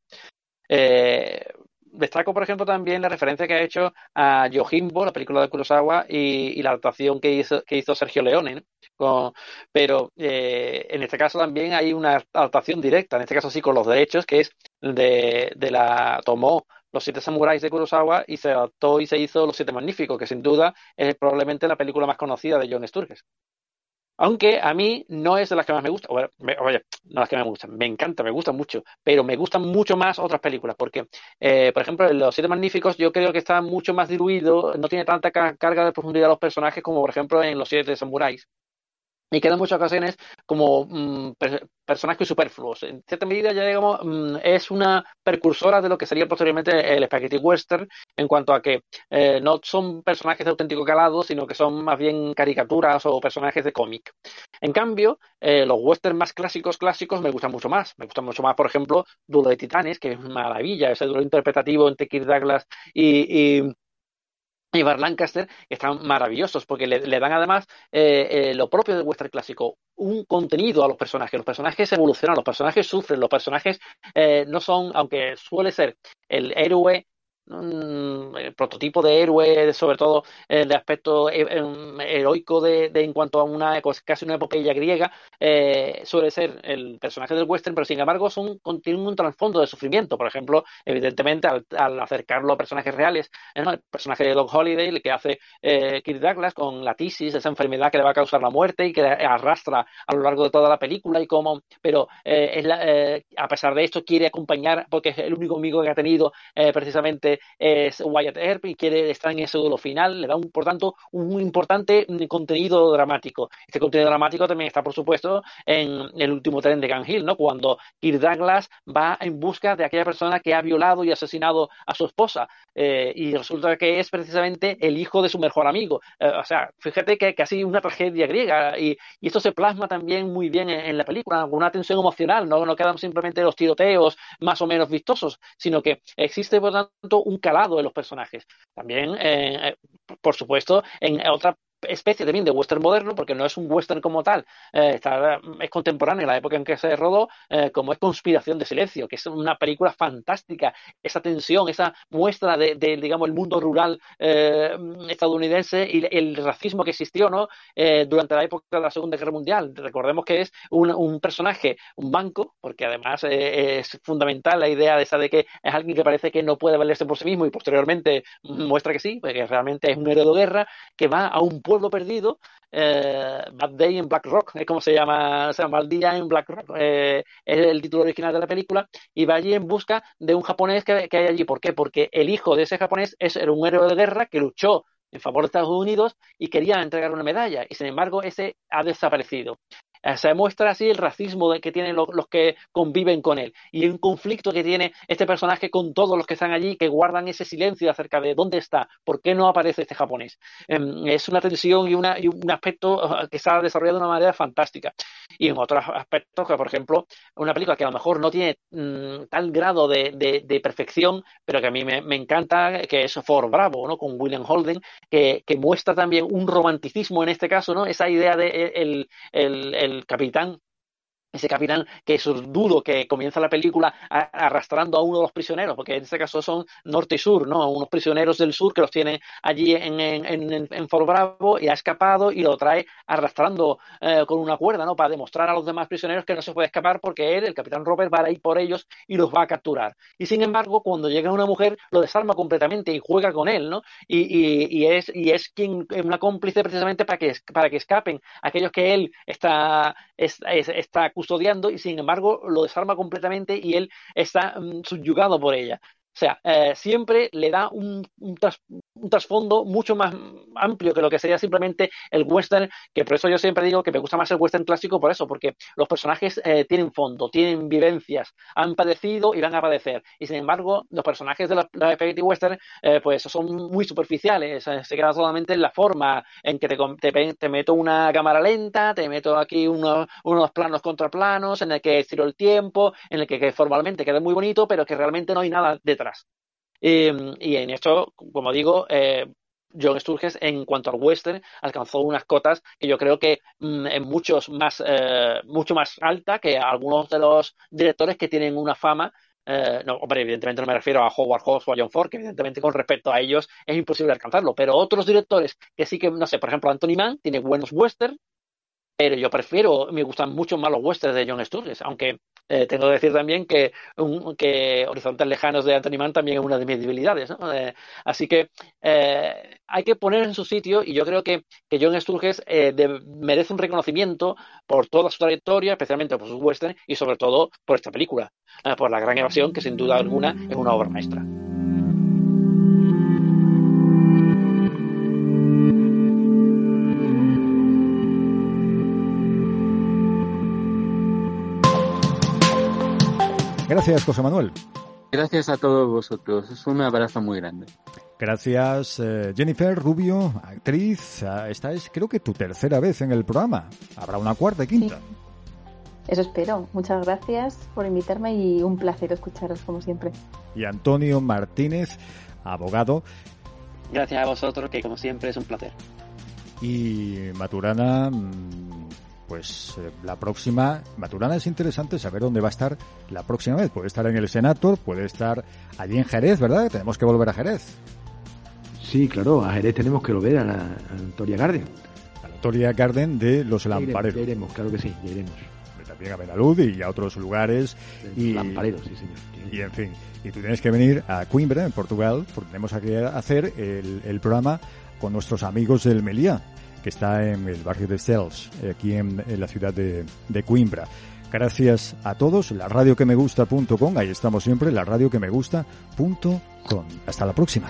Eh, destaco, por ejemplo, también la referencia que ha hecho a Yojimbo, la película de Kurosawa, y, la adaptación que hizo, que hizo Sergio Leone. pero eh, en este caso también hay una adaptación directa, en este caso sí con los derechos, que es de, de la tomó los siete samuráis de Kurosawa y se adaptó y se hizo Los siete magníficos, que sin duda es probablemente la película más conocida de John Sturges. Aunque a mí no es de las que más me gusta. Oye, no las que me gustan. Me encanta, me gustan mucho. Pero me gustan mucho más otras películas. Porque, eh, por ejemplo, en Los Siete Magníficos yo creo que está mucho más diluido. No tiene tanta carga de profundidad los personajes como, por ejemplo, en Los Siete Samuráis y quedan muchas ocasiones como mm, personajes superfluos. En cierta medida ya digamos mm, es una precursora de lo que sería posteriormente el spaghetti western en cuanto a que eh, no son personajes de auténtico calado, sino que son más bien caricaturas o personajes de cómic. En cambio, eh, los western más clásicos clásicos me gustan mucho más. Me gustan mucho más, por ejemplo, Duelo de Titanes, que es maravilla, ese duelo interpretativo entre Kirk Douglas y y Bar Lancaster están maravillosos porque le, dan además eh, eh, lo propio del western clásico, un contenido a los personajes. Los personajes evolucionan, los personajes sufren, los personajes eh, no son, aunque suele ser el héroe un prototipo de héroe, sobre todo de aspecto em, heroico de, en cuanto a una casi una epopeya griega, eh, suele ser el personaje del western, pero sin embargo son, tienen un trasfondo de sufrimiento. Por ejemplo, evidentemente al, acercarlo a personajes reales, ¿eh? el personaje de Doug Holiday, el que hace eh, Kirk Douglas con la tisis, esa enfermedad que le va a causar la muerte y que arrastra a lo largo de toda la película y cómo, pero a pesar de esto quiere acompañar porque es el único amigo que ha tenido precisamente es Wyatt Earp y quiere estar en ese duelo final, le da un, por tanto un importante contenido dramático. Este contenido dramático también está, por supuesto, en el último tren de Gang Hill, ¿no? Cuando Kirk Douglas va en busca de aquella persona que ha violado y asesinado a su esposa eh, y resulta que es precisamente el hijo de su mejor amigo. Eh, o sea, fíjate que casi una tragedia griega y, esto se plasma también muy bien en, la película, con una tensión emocional, ¿no? No quedan simplemente los tiroteos más o menos vistosos, sino que existe, por tanto, un calado de los personajes. También, eh, por supuesto, en otra especie también de western moderno, porque no es un western como tal, eh, está, es contemporáneo en la época en que se rodó, eh, como es Conspiración de Silencio, que es una película fantástica, esa tensión, esa muestra de, digamos, el mundo rural eh, estadounidense y el racismo que existió ¿no? durante la época de la Segunda Guerra Mundial. Recordemos que es un, personaje, un banco, porque además es fundamental la idea de esa de que es alguien que parece que no puede valerse por sí mismo y posteriormente muestra que sí, porque realmente es un héroe de guerra que va a un pueblo perdido, eh, Bad Day in Black Rock, es como se llama, o sea, Mal Día en Black Rock, eh, es el título original de la película, y va allí en busca de un japonés que, hay allí. ¿Por qué? Porque el hijo de ese japonés es, era un héroe de guerra que luchó en favor de Estados Unidos y quería entregar una medalla, y sin embargo ese ha desaparecido. Eh, se muestra así el racismo que tienen los, que conviven con él y un conflicto que tiene este personaje con todos los que están allí que guardan ese silencio acerca de dónde está, por qué no aparece este japonés. Em, es una tensión y, una, un aspecto uh, que se ha desarrollado de una manera fantástica. Y en otros aspectos, que por ejemplo, una película que a lo mejor no tiene mm, tal grado de, perfección, pero que a mí me, encanta, que es Ford Bravo, ¿no? Con William Holden, que, muestra también un romanticismo en este caso, ¿no? Esa idea de el el capitán ese capitán que es dudo que comienza la película arrastrando a uno de los prisioneros, porque en este caso son norte y sur, ¿no? Unos prisioneros del sur que los tiene allí en, en, en, Fort Bravo y ha escapado y lo trae arrastrando eh, con una cuerda, ¿no? Para demostrar a los demás prisioneros que no se puede escapar porque él, el capitán Robert, va a ir por ellos y los va a capturar. Y sin embargo, cuando llega una mujer, lo desarma completamente y juega con él, ¿no? Y, y, es, y es quien, una cómplice precisamente para que, para que escapen aquellos que él está, está custodiando y sin embargo lo desarma completamente y él está mm, subyugado por ella. O sea, eh, siempre le da un, un, trasfondo mucho más amplio que lo que sería simplemente el western, que por eso yo siempre digo que me gusta más el western clásico por eso, porque los personajes eh, tienen fondo, tienen vivencias, han padecido y van a padecer. Y sin embargo, los personajes de la, la western, eh, pues son muy superficiales, se quedan solamente en la forma, en que te, te, meto una cámara lenta, te meto aquí unos, unos planos contra planos, en el que estiro el tiempo, en el que, que formalmente queda muy bonito, pero que realmente no hay nada detrás. Y en esto, como digo, eh, John Sturges en cuanto al western alcanzó unas cotas que yo creo que mm, en muchos más eh, mucho más alta que algunos de los directores que tienen una fama eh, no, hombre, evidentemente no me refiero a Howard Hawks o a John Ford, que evidentemente con respecto a ellos es imposible alcanzarlo, pero otros directores que sí que, no sé, por ejemplo, Anthony Mann tiene buenos westerns, pero yo prefiero, me gustan mucho más los westerns de John Sturges, aunque eh, tengo que decir también que, que Horizontes Lejanos de Anthony Mann también es una de mis debilidades. Eh, así que eh, hay que poner en su sitio y yo creo que, que John Sturges merece un reconocimiento por toda su trayectoria, especialmente por sus westerns y sobre todo por esta película, por la gran evasión que sin duda alguna es una obra maestra. Gracias, José Manuel. Gracias a todos vosotros. Es un abrazo muy grande. Gracias, eh, Jennifer Rubio, actriz. Ah, esta es, creo que, tu tercera vez en el programa. Habrá una cuarta y quinta. Eso espero. Muchas gracias por invitarme y un placer escucharos como siempre. Y Antonio Martínez, abogado. Gracias a vosotros, que como siempre es un placer. Y Maturana, mm, pues eh, la próxima, Maturana es interesante saber dónde va a estar la próxima vez. Puede estar en el Senator, puede estar allí en Jerez, ¿verdad? Tenemos que volver a Jerez. Sí, claro, a Jerez tenemos que volver a la, a Garden. A la Toria Garden de los Lampareros. Ya iremos, claro que sí, ya iremos. También a Benalud y a otros lugares. y, Lampareros, sí, señor. Y en fin, y tú tienes que venir a Coimbra, en Portugal, porque tenemos que hacer el, el programa con nuestros amigos del Meliá que está en el barrio de Cels, aquí en, la ciudad de, de, Coimbra. Gracias a todos, la radio que me gusta.com, ahí estamos siempre, la radio que me gusta.com. Hasta la próxima.